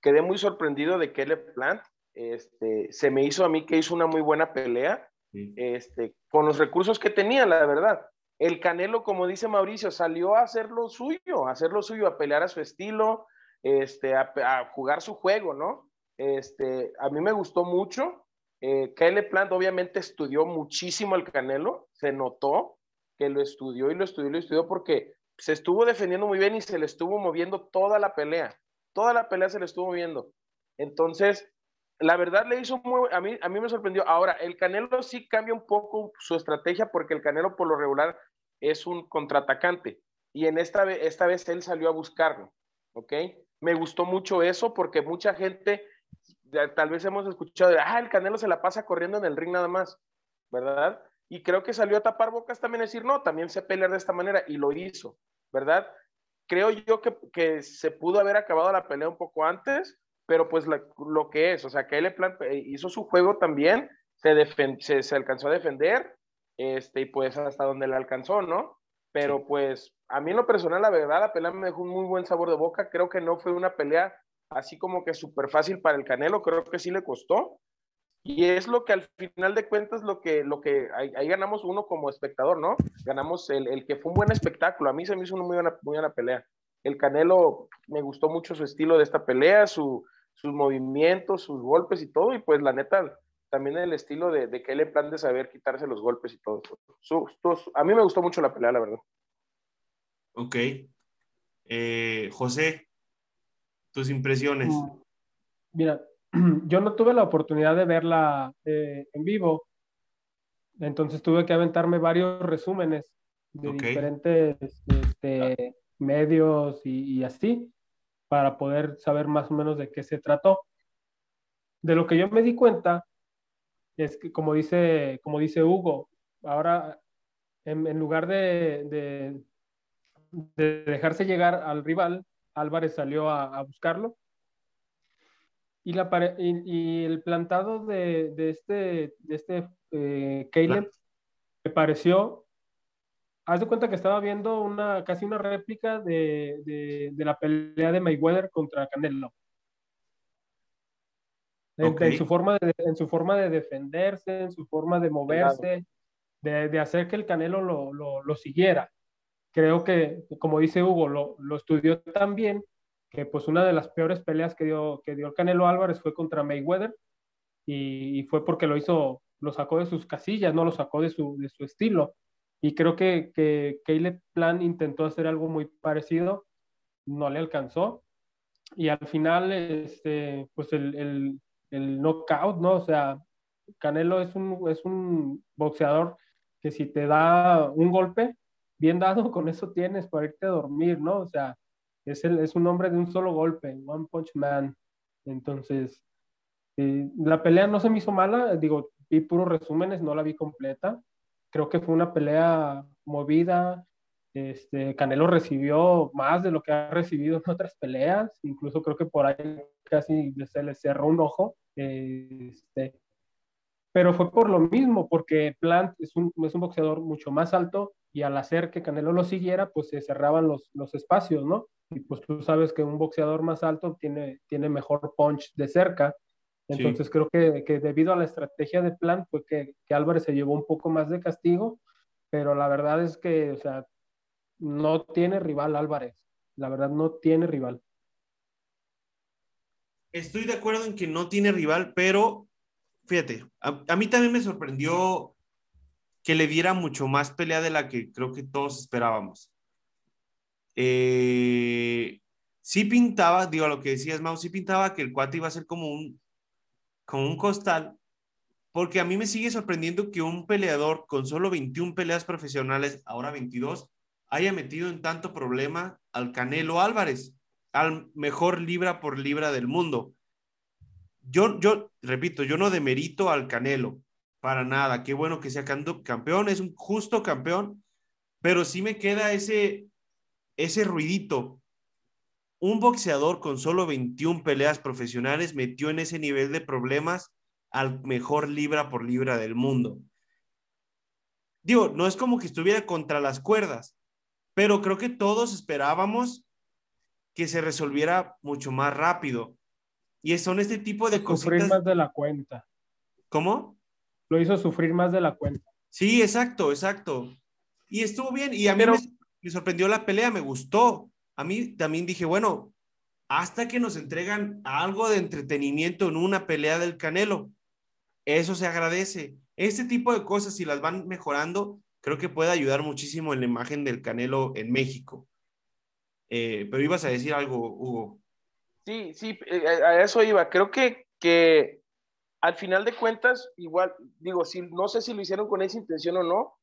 quedé muy sorprendido de Caleb Plant. Este, se me hizo a mí que hizo una muy buena pelea, este, con los recursos que tenía, la verdad. El Canelo, como dice Mauricio, salió a hacer lo suyo, a hacer lo suyo, a pelear a su estilo, este, a, a jugar su juego, ¿no? Este, a mí me gustó mucho. Eh, Caleb Plant obviamente estudió muchísimo el Canelo, se notó que lo estudió y lo estudió y lo estudió porque se estuvo defendiendo muy bien y se le estuvo moviendo toda la pelea. Toda la pelea se le estuvo moviendo. Entonces, la verdad le hizo muy, a mí, a mí me sorprendió. Ahora, el Canelo sí cambia un poco su estrategia porque el Canelo por lo regular es un contraatacante y en esta, esta vez él salió a buscarlo, ¿ok? Me gustó mucho eso porque mucha gente, tal vez hemos escuchado, ah, el Canelo se la pasa corriendo en el ring nada más, ¿verdad? Y creo que salió a tapar bocas también, decir, no, también sé pelear de esta manera y lo hizo, ¿verdad? Creo yo que, que se pudo haber acabado la pelea un poco antes, pero pues lo que es, o sea, que él eh, hizo su juego también, se, se, alcanzó a defender, este, y pues hasta donde le alcanzó, ¿no? Pero pues a mí en lo personal, la verdad, la pelea me dejó un muy buen sabor de boca, creo que no fue una pelea así como que súper fácil para el Canelo, creo que sí le costó, y es lo que al final de cuentas, lo que, lo que ahí, ganamos uno como espectador, ¿no? Ganamos el, el, que fue un buen espectáculo, a mí se me hizo una muy buena, muy buena pelea. El Canelo, me gustó mucho su estilo de esta pelea, su, sus movimientos, sus golpes y todo, y pues la neta, también el estilo de, de que él plan de saber quitarse los golpes y todo. a mí me gustó mucho la pelea, la verdad. Ok. Eh, José, tus impresiones. Mm, mira, yo no tuve la oportunidad de verla eh, en vivo, entonces tuve que aventarme varios resúmenes de diferentes este, medios y, y, así para poder saber más o menos de qué se trató. De lo que yo me di cuenta es que, como dice, como dice Hugo, ahora en, lugar de, de, dejarse llegar al rival, Álvarez salió a, buscarlo. Y, la, y, el plantado de, este, de este eh, Caleb me pareció haz de cuenta que estaba viendo una, casi una réplica de, de, la pelea de Mayweather contra Canelo. En, su forma de, en su forma de defenderse, en su forma de moverse, de, de hacer que el Canelo lo, lo, lo, siguiera. Creo que, como dice Hugo, lo, lo estudió tan bien que pues una de las peores peleas que dio, que dio el Canelo Álvarez fue contra Mayweather y, y, fue porque lo hizo, lo sacó de sus casillas, no lo sacó de su, de su estilo. Y creo que, que Caleb Plan intentó hacer algo muy parecido, no le alcanzó. Y al final, este, pues el, el, el knockout, ¿no? O sea, Canelo es un, es un boxeador que si te da un golpe, bien dado, con eso tienes para irte a dormir, ¿no? O sea, es, un hombre de un solo golpe, One Punch Man. Entonces, eh, la pelea no se me hizo mala, digo, vi puros resúmenes, no la vi completa, creo que fue una pelea movida. Este, Canelo recibió más de lo que ha recibido en otras peleas, incluso creo que por ahí casi se le cerró un ojo. Este, pero fue por lo mismo, porque Plant es un, es un boxeador mucho más alto y al hacer que Canelo lo siguiera, pues se cerraban los, los espacios, ¿no? Y pues tú sabes que un boxeador más alto tiene, tiene mejor punch de cerca. Entonces creo que, que, debido a la estrategia de Plant fue que, que Álvarez se llevó un poco más de castigo, pero la verdad es que, o sea, no tiene rival Álvarez. La verdad, no tiene rival. Estoy de acuerdo en que no tiene rival, pero fíjate, a, mí también me sorprendió que le diera mucho más pelea de la que creo que todos esperábamos. Eh, sí pintaba, digo lo que decías, Mau, sí pintaba que el cuate iba a ser como un, como un costal, porque a mí me sigue sorprendiendo que un peleador con solo 21 peleas profesionales, ahora 22, haya metido en tanto problema al Canelo Álvarez, al mejor libra por libra del mundo. Yo, yo, repito, yo no demerito al Canelo, para nada. Qué bueno que sea campeón, es un justo campeón, pero sí me queda ese, ese ruidito. Un boxeador con solo 21 peleas profesionales metió en ese nivel de problemas al mejor libra por libra del mundo. Digo, no es como que estuviera contra las cuerdas, pero creo que todos esperábamos que se resolviera mucho más rápido. Y son este tipo de cosas. Sufrir más de la cuenta. ¿Cómo? Lo hizo sufrir más de la cuenta. Sí, exacto, exacto. Y estuvo bien. Y a mí me, sorprendió la pelea, me gustó. A mí también dije, bueno, hasta que nos entregan algo de entretenimiento en una pelea del Canelo. Eso se agradece. Este tipo de cosas, si las van mejorando, creo que puede ayudar muchísimo en la imagen del Canelo en México. Eh, pero ibas a decir algo, Hugo. Sí, sí, eh, a eso iba. Creo que, que al final de cuentas, igual, digo, si, no sé si lo hicieron con esa intención o no,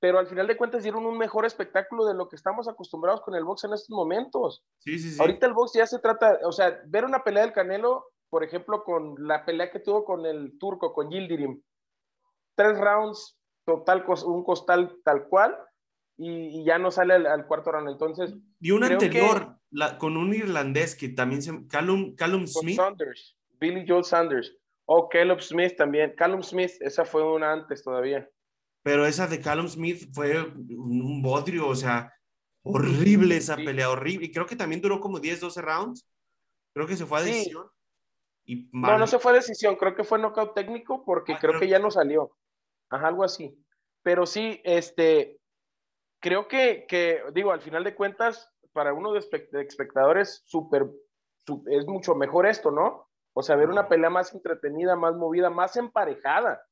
pero al final de cuentas dieron un mejor espectáculo de lo que estamos acostumbrados con el box en estos momentos. Sí, sí, sí. Ahorita el box ya se trata, o sea, ver una pelea del Canelo, por ejemplo, con la pelea que tuvo con el turco, con Yildirim, tres rounds, total, un costal tal cual, y, ya no sale al, cuarto round. Entonces. Y un anterior, con un irlandés que también se. Callum, Callum Smith. Billy Joel Sanders. O Caleb Smith también. Callum Smith, esa fue una antes todavía. Pero esa de Callum Smith fue un bodrio, o sea, horrible esa pelea, horrible. Y creo que también duró como 10, 12 rounds. Creo que se fue a decisión. Y no, no se fue a decisión, creo que fue knockout técnico porque ah, creo que ya no salió. Ajá, algo así. Pero sí, este, creo que, que digo, al final de cuentas, para uno de, espectadores, súper, es mucho mejor esto, ¿no? O sea, ver una pelea más entretenida, más movida, más emparejada.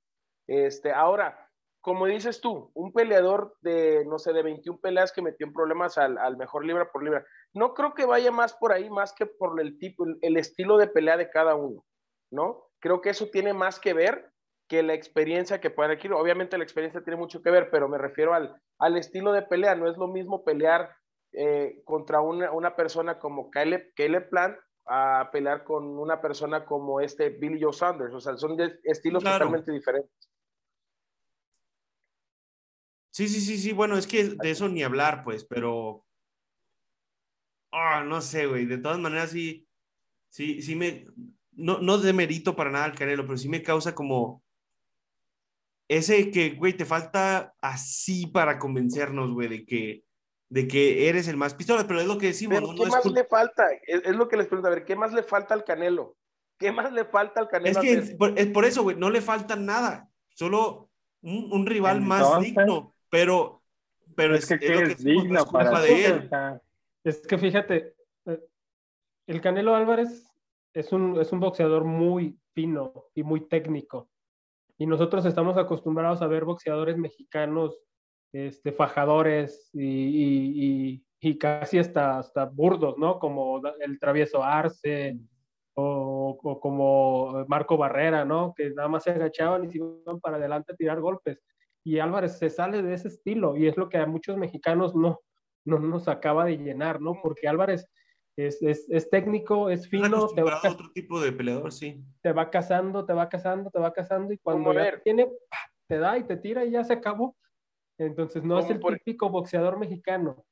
Este, ahora, como dices tú, un peleador de, no sé, de 21 peleas que metió en problemas al, al, mejor libra por libra, no creo que vaya más por ahí, más que por el tipo, el estilo de pelea de cada uno, ¿no? Creo que eso tiene más que ver que la experiencia que pueden adquirir. Obviamente la experiencia tiene mucho que ver, pero me refiero al, al estilo de pelea. No es lo mismo pelear eh, contra una, una, persona como Caleb, Caleb Plant a pelear con una persona como este Billy Joe Sanders. O sea, son estilos totalmente diferentes. Sí, sí, sí, sí. Bueno, es que de eso ni hablar, pues, pero. Ah, no sé, güey. De todas maneras, sí. Sí, sí me. No, no demerito para nada al Canelo, pero sí me causa como ese que, güey, te falta así para convencernos, güey, de que, de que eres el más pistola, pero es lo que decimos. ¿no? ¿Qué más le falta? Es, lo que les pregunto, a ver, ¿qué más le falta al Canelo? ¿Qué más le falta al Canelo? Es que es por, eso, güey, no le falta nada, solo un, rival más digno, pero, pero es, que, es, digno para de él. Es que fíjate, eh, el Canelo Álvarez es un, es un boxeador muy fino y muy técnico y nosotros estamos acostumbrados a ver boxeadores mexicanos, este, fajadores y, y, casi hasta, hasta burdos, ¿no? Como el travieso Arce o, o, como Marco Barrera, ¿no? Que nada más se agachaban y se iban para adelante a tirar golpes. Y Álvarez se sale de ese estilo y es lo que a muchos mexicanos no, no nos acaba de llenar, ¿no? Porque Álvarez es, es, es técnico, es fino. Te va, otro tipo de peleador, sí. Te va cazando, te va cazando, te va cazando y cuando ya tiene, te da y te tira y ya se acabó. Entonces no es el típico boxeador mexicano.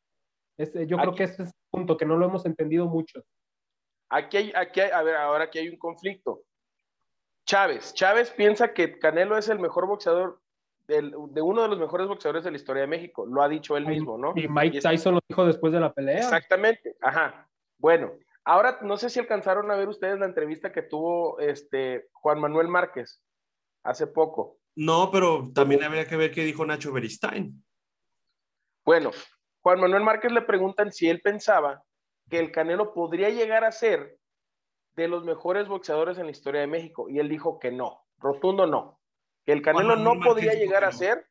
yo creo que ese es el punto, que no lo hemos entendido mucho. Aquí hay, aquí hay, a ver, ahora aquí hay un conflicto. Chávez. Chávez piensa que Canelo es el mejor boxeador, de uno de los mejores boxeadores de la historia de México. Lo ha dicho él mismo, ¿no? Y Mike Tyson lo dijo después de la pelea. Exactamente, ajá. Bueno, ahora no sé si alcanzaron a ver ustedes la entrevista que tuvo este Juan Manuel Márquez hace poco. No, pero también habría que ver qué dijo Nacho Beristain. Bueno, Juan Manuel Márquez le preguntan si él pensaba que el Canelo podría llegar a ser de los mejores boxeadores en la historia de México. Y él dijo que no, rotundo no. Que el Canelo no podría llegar a ser,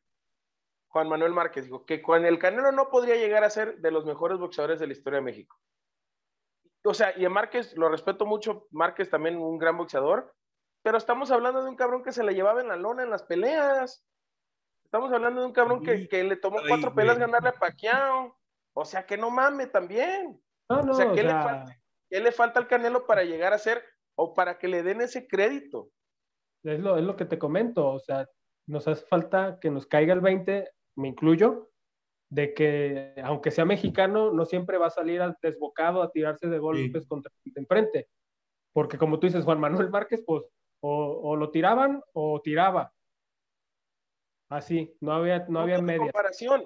Juan Manuel Márquez dijo, que con el Canelo no podría llegar a ser de los mejores boxeadores de la historia de México. O sea, y a Márquez lo respeto mucho, Márquez también un gran boxeador, pero estamos hablando de un cabrón que se la llevaba en la lona en las peleas. Estamos hablando de un cabrón que, que le tomó cuatro peleas ganarle a Paquiao. O sea, que no mame también. o sea, ¿qué, Le falta, ¿qué le falta al Canelo para llegar a ser o para que le den ese crédito? Es lo, es lo que te comento, o sea, nos hace falta que nos caiga el 20, me incluyo, de que aunque sea mexicano, no siempre va a salir al desbocado a tirarse de golpes contra el enfrente. Porque como tú dices, Juan Manuel Márquez, pues o, lo tiraban o tiraba. Así, no había, no había media. comparación.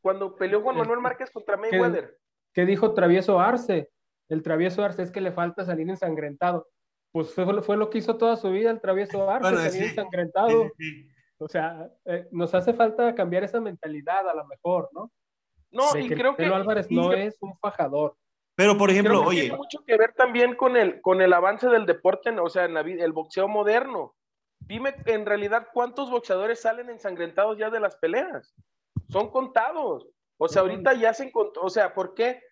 Cuando peleó Juan Manuel Márquez contra Mayweather. ¿Qué, dijo Travieso Arce? El Travieso Arce es que le falta salir ensangrentado. Pues fue, fue lo que hizo toda su vida el Travieso Arce, salir ensangrentado. O sea, eh, nos hace falta cambiar esa mentalidad a lo mejor, ¿no? No, y creo que. Álvarez no es un fajador. Pero, por ejemplo, oye. Tiene mucho que ver también con el, con el avance del deporte, o sea, en el boxeo moderno. Dime en realidad cuántos boxeadores salen ensangrentados ya de las peleas. Son contados. O sea, ahorita ya se encontró, o sea, ¿por qué?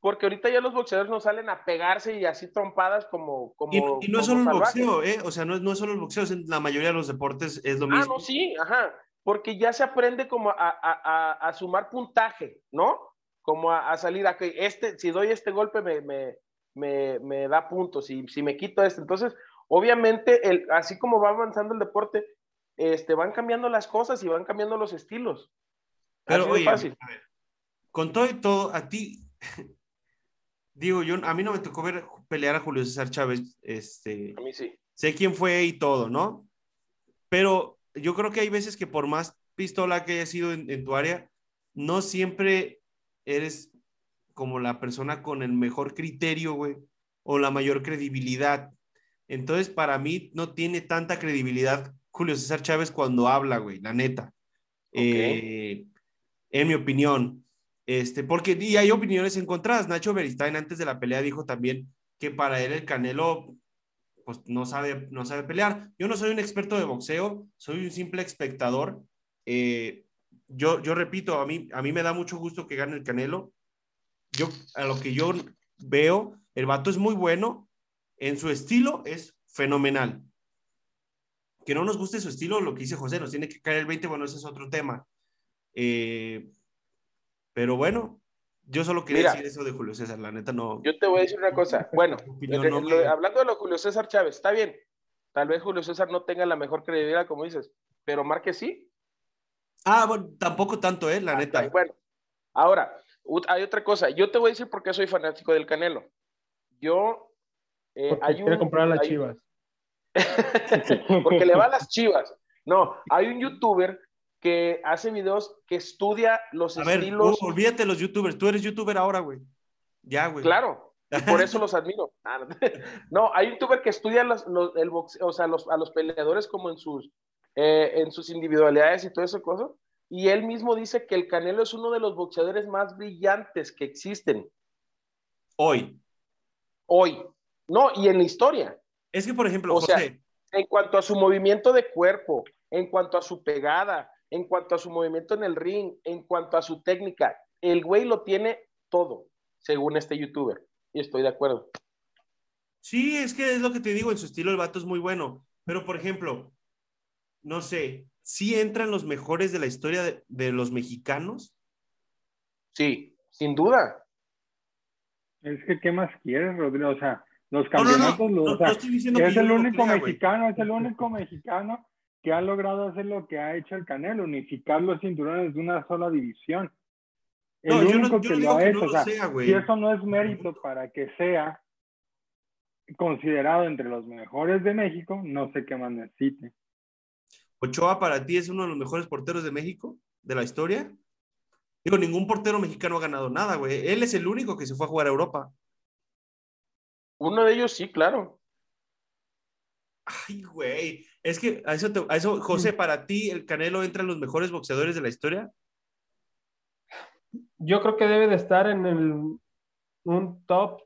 Porque ahorita ya los boxeadores no salen a pegarse y así trompadas como. como y, no es solo el boxeo, ¿eh? O sea, no es, no es solo el boxeo, en la mayoría de los deportes es lo mismo. Ah, no, sí, ajá. Porque ya se aprende como a, a, a sumar puntaje, ¿no? Como a, salir a que este, si doy este golpe me, me, me, me da puntos, y si me quito este. Entonces, obviamente, el, así como va avanzando el deporte, este, van cambiando las cosas y van cambiando los estilos. Pero, oye, fácil. con todo y todo, a ti, digo, yo, a mí no me tocó ver pelear a Julio César Chávez, este, a mí sí. Sé quién fue y todo, ¿no? Pero yo creo que hay veces que por más pistola que haya sido en tu área, no siempre eres como la persona con el mejor criterio, güey, o la mayor credibilidad. Entonces, para mí no tiene tanta credibilidad Julio César Chávez cuando habla, güey, la neta. Eh, en mi opinión. Este, porque y hay opiniones encontradas. Nacho Beristain antes de la pelea dijo también que para él el Canelo pues no sabe, no sabe pelear. Yo no soy un experto de boxeo, soy un simple espectador. Eh, yo, yo repito, a mí, a mí me da mucho gusto que gane el Canelo. Yo, a lo que yo veo, el vato es muy bueno, en su estilo es fenomenal. Que no nos guste su estilo, lo que dice José, nos tiene que caer el 20, bueno, ese es otro tema. Eh, pero bueno, yo solo quería decir eso de Julio César, la neta no. Yo te voy a decir una cosa. Bueno, hablando de lo Julio César Chávez, está bien. Tal vez Julio César no tenga la mejor credibilidad, como dices, pero Márquez sí. Ah, bueno, tampoco tanto, ¿eh? La neta. Bueno, ahora, hay otra cosa. Yo te voy a decir por qué soy fanático del Canelo. Yo. Eh, hay quiere comprar las chivas. porque le va a las chivas. No, hay un youtuber que hace videos que estudia los a estilos. Ver, olvídate los youtubers. Tú eres youtuber ahora, güey. Ya, güey. Claro. Y por eso los admiro. Ah, no, hay un youtuber que estudia los, el boxeo, o sea, los, a los peleadores como en sus eh, en sus individualidades y todo eso cosa. Y él mismo dice que el Canelo es uno de los boxeadores más brillantes que existen. Hoy. Hoy. No, y en la historia. Es que, por ejemplo, o Sea, en cuanto a su movimiento de cuerpo, en cuanto a su pegada, en cuanto a su movimiento en el ring, en cuanto a su técnica, el güey lo tiene todo, según este youtuber. Y estoy de acuerdo. Sí, es que es lo que te digo, en su estilo el vato es muy bueno. Pero, por ejemplo, no sé, ¿sí entran los mejores de la historia de, los mexicanos? Sí, sin duda. Es que, ¿qué más quieres, Rodrigo? O sea, los campeonatos, no, es el único mexicano, es el único mexicano que ha logrado hacer lo que ha hecho el Canelo, unificar los cinturones de una sola división. El único que lo ha hecho, o sea, si eso no es mérito para que sea considerado entre los mejores de México, no sé qué más necesite. ¿Ochoa para ti es uno de los mejores porteros de México, de la historia? Digo, ningún portero mexicano ha ganado nada, güey. Él es el único que se fue a jugar a Europa. Uno de ellos sí, claro. Ay, güey. Es que a eso, a eso, José, para ti, ¿el Canelo entra en los mejores boxeadores de la historia? Yo creo que debe de estar en el, un top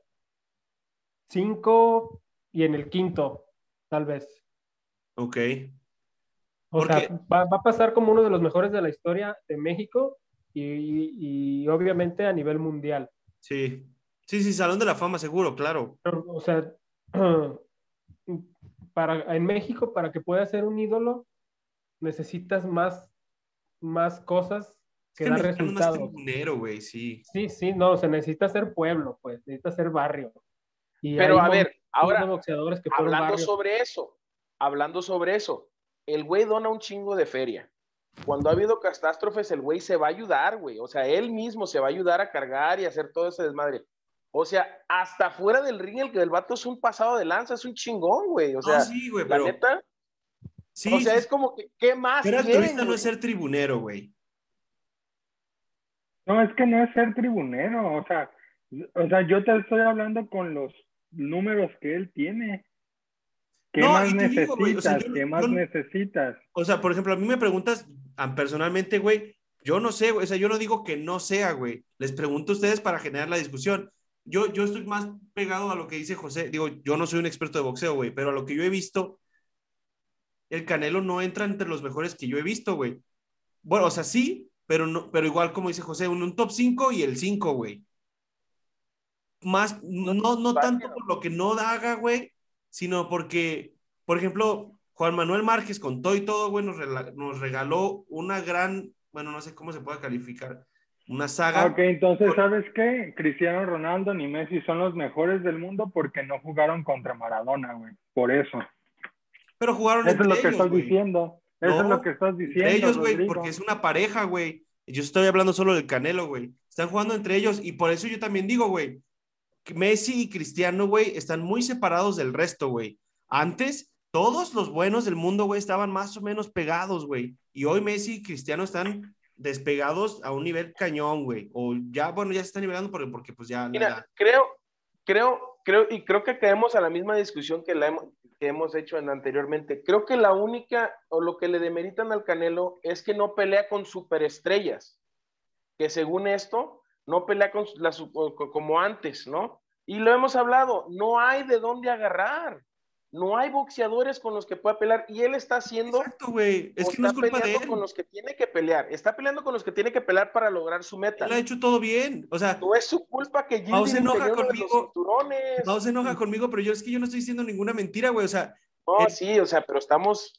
5 y en el quinto, tal vez. Ok. O sea, va, a pasar como uno de los mejores de la historia de México y, obviamente a nivel mundial. Sí, sí, sí, Salón de la Fama, seguro, claro. o sea, para, en México, para que pueda ser un ídolo, necesitas más, más cosas que, dar resultados. güey, sí. Sí, sí, no, se necesita ser pueblo, pues, necesita ser barrio. Pero a ver, ahora, hablando sobre eso, hablando sobre eso, el güey dona un chingo de feria. Cuando ha habido catástrofes, el güey se va a ayudar, güey. O sea, él mismo se va a ayudar a cargar y hacer todo ese desmadre. O sea, hasta fuera del ring, el que del vato es un pasado de lanza, es un chingón, güey. O sea, sí, güey, la neta. Sí, o sea, es como que, ¿qué más? Pero turista no es ser tribunero, güey. No, es que no es ser tribunero. O sea, o sea, yo te estoy hablando con los números que él tiene. ¿Qué más necesitas? ¿Qué más necesitas? O sea, por ejemplo, a mí me preguntas personalmente, güey, yo no sé, o sea, yo no digo que no sea, güey. Les pregunto a ustedes para generar la discusión. Yo, yo estoy más pegado a lo que dice José. Digo, yo no soy un experto de boxeo, güey, pero a lo que yo he visto, el Canelo no entra entre los mejores que yo he visto, güey. Bueno, o sea, sí, pero, no, pero igual como dice José, un, un top 5 y el 5, güey más, no, no tanto por lo que no haga, güey, sino porque, por ejemplo, Juan Manuel Márquez con todo y todo, güey, nos, regaló una gran, bueno, no sé cómo se puede calificar, una saga. Ok, entonces, ¿sabes qué? Cristiano Ronaldo ni Messi son los mejores del mundo porque no jugaron contra Maradona, güey, por eso. Pero jugaron Eso es lo que estás diciendo. Eso es lo que estás diciendo. Ellos, güey, porque es una pareja, güey. Yo estoy hablando solo del Canelo, güey. Están jugando entre ellos y por eso yo también digo, güey, Messi y Cristiano, güey, están muy separados del resto, güey. Antes, todos los buenos del mundo, güey, estaban más o menos pegados, güey. Y hoy Messi y Cristiano están despegados a un nivel cañón, güey. O ya, bueno, ya se están nivelando porque, porque pues ya... Mira, creo, creo, creo, y creo que caemos a la misma discusión que, la hemos, que hemos hecho anteriormente. Creo que la única, o lo que le demeritan al Canelo, es que no pelea con superestrellas. Que según esto, no pelea con las, como antes, ¿no? Y lo hemos hablado, no hay de dónde agarrar. No hay boxeadores con los que pueda pelear y él está haciendo. Exacto, güey. Es que no es culpa de él. con los que tiene que pelear. Está peleando con los que tiene que pelear para lograr su meta. Él ha hecho todo bien. O sea, no es su culpa que Gilles se enoja conmigo. No se enoja conmigo, pero yo es que yo no estoy diciendo ninguna mentira, güey. O sea, no, sí, o sea, pero estamos.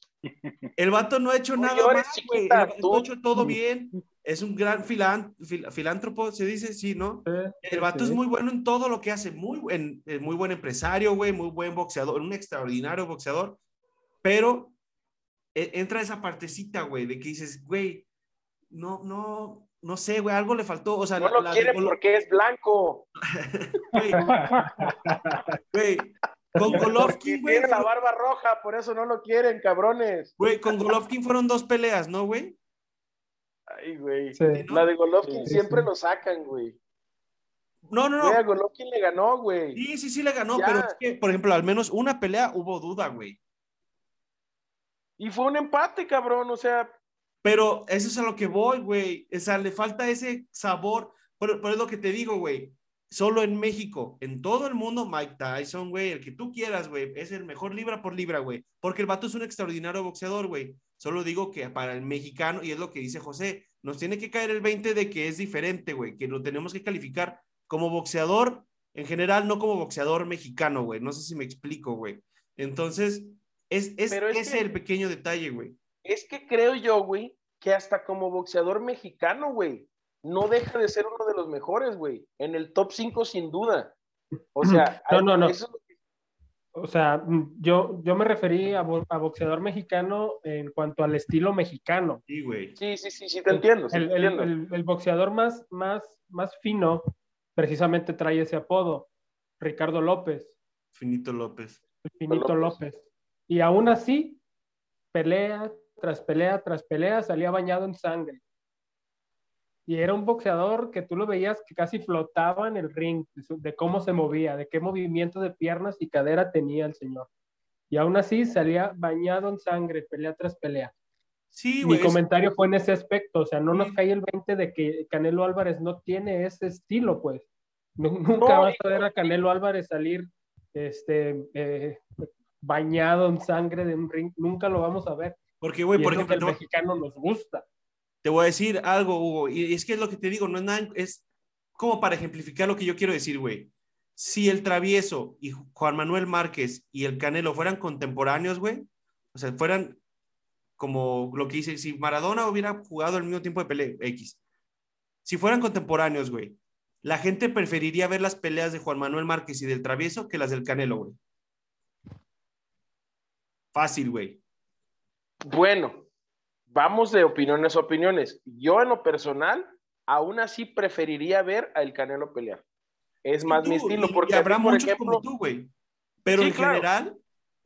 El vato no ha hecho nada mal, güey. El vato ha hecho todo bien es un gran filántropo, se dice, sí, ¿no? el vato es muy bueno en todo lo que hace, muy, buen, eh, muy buen empresario, güey, muy buen boxeador, un extraordinario boxeador, pero e, entra esa partecita, güey, de que dices, güey, no, no, no sé, güey, algo le faltó, o sea, no lo quiere porque es blanco. güey, con Golovkin, güey. Tiene la barba roja, por eso no lo quieren, cabrones. Güey, con Golovkin fueron dos peleas, ¿no, güey? Ay, güey. La de Golovkin siempre lo sacan, güey. No, no, no. a Golovkin le ganó, güey. Sí, sí, sí le ganó, pero es que, por ejemplo, al menos una pelea hubo duda, güey. Y fue un empate, cabrón, o sea. Pero eso es a lo que voy, güey. O sea, le falta ese sabor. Por, por lo que te digo, güey. Solo en México, en todo el mundo, Mike Tyson, güey, el que tú quieras, güey, es el mejor libra por libra, güey. Porque el vato es un extraordinario boxeador, güey. Solo digo que para el mexicano, y es lo que dice José, nos tiene que caer el 20 de que es diferente, güey, que lo tenemos que calificar como boxeador en general, no como boxeador mexicano, güey. No sé si me explico, güey. Entonces, es, es ese el pequeño detalle, güey. Es que creo yo, güey, que hasta como boxeador mexicano, güey, no deja de ser uno de los mejores, güey. En el top 5 sin duda. O sea, no, no, no. O sea, mm, yo, yo me referí a, boxeador mexicano en cuanto al estilo mexicano. Sí, güey. Sí, sí, sí, sí, te entiendo. el, boxeador más, más, más fino precisamente trae ese apodo, Ricardo López. Finito López. Finito López. Y aún así, pelea tras pelea tras pelea, salía bañado en sangre. Y era un boxeador que tú lo veías que casi flotaba en el ring, de cómo se movía, de qué movimiento de piernas y cadera tenía el señor. Y aún así salía bañado en sangre, pelea tras pelea. Sí, Mi comentario fue en ese aspecto, o sea, no nos cae el 20 de que Canelo Álvarez no tiene ese estilo, pues. Nunca vas a ver a Canelo Álvarez salir este, eh, bañado en sangre de un ring, nunca lo vamos a ver. Porque, güey, por ejemplo, el mexicano nos gusta. Te voy a decir algo, Hugo, y es que es lo que te digo, no es nada, es como para ejemplificar lo que yo quiero decir, güey. Si el Travieso y Juan Manuel Márquez y el Canelo fueran contemporáneos, güey, o sea, fueran como lo que dice, si Maradona hubiera jugado al mismo tiempo de pelea, X. Si fueran contemporáneos, güey, la gente preferiría ver las peleas de Juan Manuel Márquez y del Travieso que las del Canelo, güey. Fácil, güey. Bueno, vamos de opiniones a opiniones. Yo en lo personal, aún así preferiría ver al Canelo pelear. Es más mi estilo, porque habrá muchos como tú, güey. Pero en general,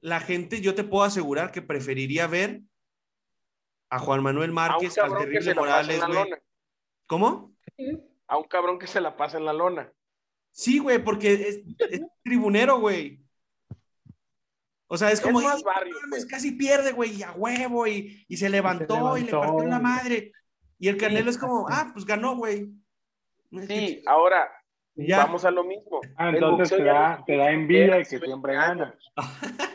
la gente, yo te puedo asegurar que preferiría ver a Juan Manuel Márquez, al terrible Morales, güey. ¿Cómo? A un cabrón que se la pasa en la lona. Sí, güey, porque es, es tribunero, güey. O sea, es como, es más barrio, pues. casi pierde, güey, y a huevo, y, y se, levantó, y le partió la madre. Y el Canelo es como, ah, pues ganó, güey. Sí, ahora vamos a lo mismo. Ah, entonces te da, te da, envidia y que siempre gana.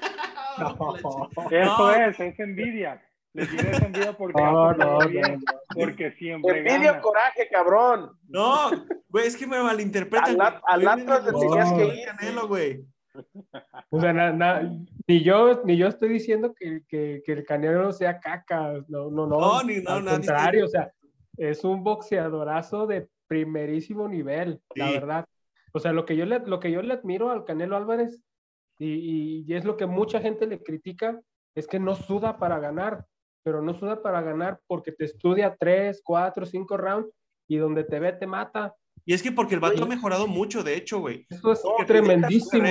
Eso es, es envidia. Le tienes envidia porque, no, no, porque siempre Envidia o coraje, cabrón. No, güey, es que me malinterpretan. Al Atlas te tenías que ir. Canelo, güey. O sea, ni, yo, ni yo estoy diciendo que, que, que, el Canelo sea caca, no, no, no. no, ni, no al contrario, o sea, es un boxeadorazo de primerísimo nivel, la verdad. O sea, lo que yo le, lo que yo le admiro al Canelo Álvarez y, y, es lo que mucha gente le critica, es que no suda para ganar, pero no suda para ganar porque te estudia tres, cuatro, cinco rounds y donde te ve te mata. Y es que porque el vato ha mejorado mucho, de hecho, güey. Eso es tremendísimo.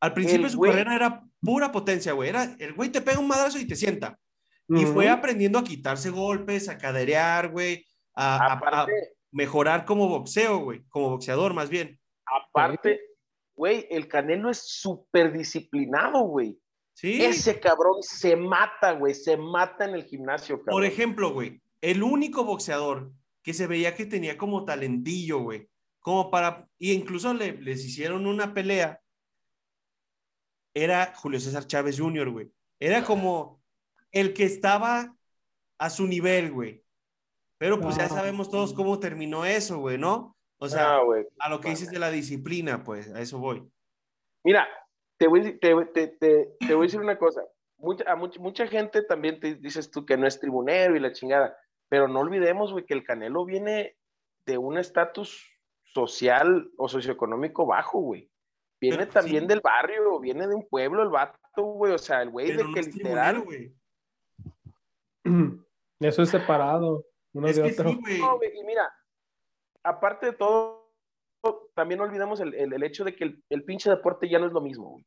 Al principio de su carrera era pura potencia, güey. Era, el güey te pega un madrazo y te sienta. Y fue aprendiendo a quitarse golpes, a caderear, güey, a, mejorar como boxeo, güey, como boxeador más bien. Aparte, güey, el Canelo es súper disciplinado, güey. Sí. Ese cabrón se mata, güey, se mata en el gimnasio, cabrón. Por ejemplo, güey, el único boxeador que se veía que tenía como talentillo, güey, como para, y incluso le, les hicieron una pelea era Julio César Chávez Jr., güey. Era como el que estaba a su nivel, güey. Pero pues ya sabemos todos cómo terminó eso, güey, ¿no? O sea, a lo que dices de la disciplina, pues, a eso voy. Mira, te voy, te, voy a decir una cosa. Mucha, a mucha, mucha gente también te dices tú que no es tribunero y la chingada, pero no olvidemos, güey, que el Canelo viene de un estatus social o socioeconómico bajo, güy. Viene también del barrio, viene de un pueblo el vato, güey. O sea, el güey de que literal. güey. Eso es separado, uno de otro. y mira, aparte de todo, también no olvidemos el, el, hecho de que el, el, pinche deporte ya no es lo mismo, güey.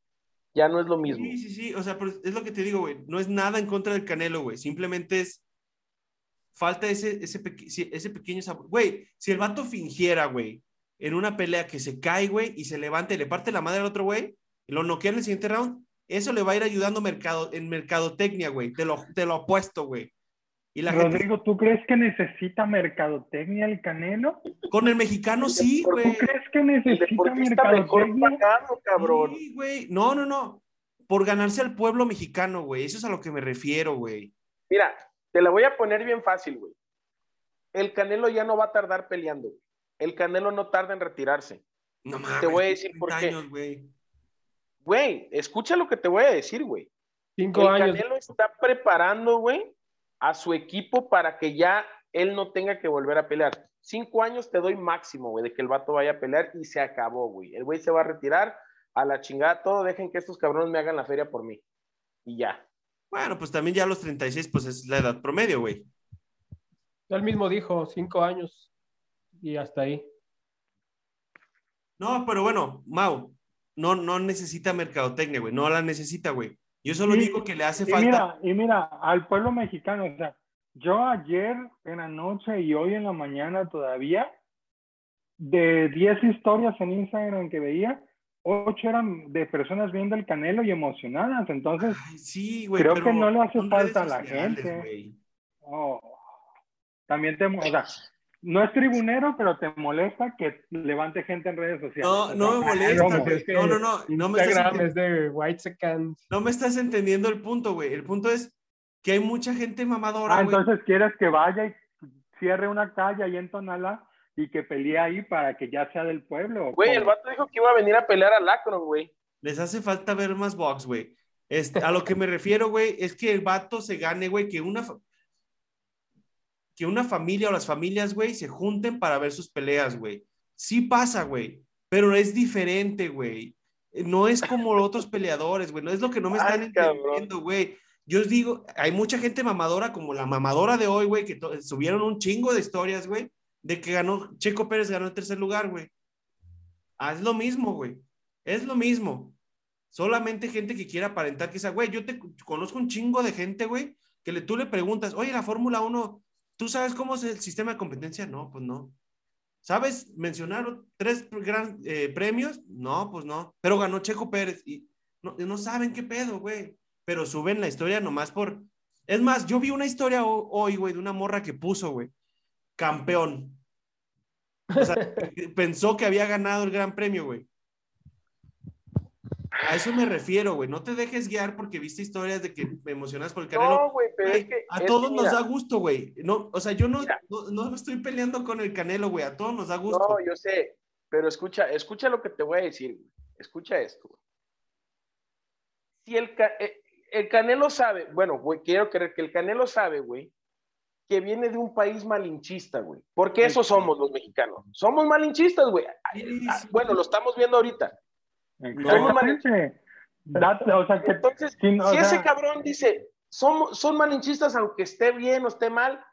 Ya no es lo mismo. Sí, sí, sí. O sea, es lo que te digo, güey. No es nada en contra del Canelo, güey. Simplemente es. Falta ese, ese, ese pequeño sabor. Güey, si el vato fingiera, güey, en una pelea que se cae, güey, y se levanta y le parte la madre al otro güey, y lo noquea en el siguiente round, eso le va a ir ayudando mercado, en mercadotecnia, güey. Te lo, te lo apuesto, güey. Y la Rodrigo, ¿tú crees que necesita mercadotecnia el Canelo? Con el mexicano sí, güey. ¿Tú crees que necesita mercadotecnia? cabrón. Sí, güey. No, no, no. Por ganarse al pueblo mexicano, güey. Eso es a lo que me refiero, güey. Mira, te la voy a poner bien fácil, güey. El Canelo ya no va a tardar peleando el Canelo no tarda en retirarse. No mames. Te voy a decir por qué. Güey, escucha lo que te voy a decir, güey. Cinco el Canelo está preparando, güey, a su equipo para que ya él no tenga que volver a pelear. Cinco años te doy máximo, güey, de que el vato vaya a pelear y se acabó, güey. El güey se va a retirar a la chingada todo, dejen que estos cabrones me hagan la feria por mí. Y ya. Bueno, pues también ya a los 36, pues es la edad promedio, güey. Él mismo dijo, cinco años y hasta ahí. No, pero bueno, Mau, no, no necesita mercadotecnia, güey. No la necesita, güey. Yo solo digo que le hace y falta. Mira, y mira, al pueblo mexicano, o sea, yo ayer en la noche y hoy en la mañana todavía, de 10 historias en Instagram que veía, 8 eran de personas viendo el canelo y emocionadas. Entonces, sí, güey, creo que no le hace falta a la gente. Oh, también te, o sea, no es tribunero, pero te molesta que levante gente en redes sociales. No, no me molesta, no, no, no, no me estás es de White No me estás entendiendo el punto, güey. El punto es que hay mucha gente mamadora, Ah, entonces quieres que vaya y cierre una calle ahí en Tonala y que pelee ahí para que ya sea del pueblo. Güey, el vato dijo que iba a venir a pelear al Akron, güey. Les hace falta ver más box, güey. Este, a lo que me refiero, güey, es que el vato se gane, güey, que una, que una familia o las familias, güey, se junten para ver sus peleas, güey. Sí pasa, güey, pero es diferente, güey. No es como los otros peleadores, güey. No es lo que no me están entendiendo, güey. Yo os digo, hay mucha gente mamadora, como la mamadora de hoy, güey, que subieron un chingo de historias, güey, de que ganó, Checo Pérez ganó en tercer lugar, güey. Ah, es lo mismo, güey. Es lo mismo. Solamente gente que quiera aparentar que esa, güey, yo te conozco un chingo de gente, güey, que le, tú le preguntas, oye, la Fórmula 1, ¿tú sabes cómo es el sistema de competencia? No, pues no. ¿Sabes mencionar tres gran, eh, premios? No, pues no. Pero ganó Checo Pérez y no, no saben qué pedo, güey. Pero suben la historia nomás por... Es más, yo vi una historia hoy, güey, de una morra que puso, güey campeón. O sea, pensó que había ganado el gran premio, güey. A eso me refiero, güey. No te dejes guiar porque viste historias de que me emocionas por el Canelo. No, güey, pero es que. A todos nos da gusto, güey. No, o sea, yo no, no, estoy peleando con el Canelo, güey. A todos nos da gusto. No, yo sé. Pero escucha, escucha lo que te voy a decir, Escucha esto, güey. Si el, eh, el Canelo sabe, bueno, güey, quiero creer que el Canelo sabe, güey, que viene de un país malinchista, güey. Porque eso somos los mexicanos. Somos malinchistas, güey. Ah, bueno, lo estamos viendo ahorita. O sea, que, Entonces, si ese cabrón dice, somos, son malinchistas aunque esté bien o esté mal,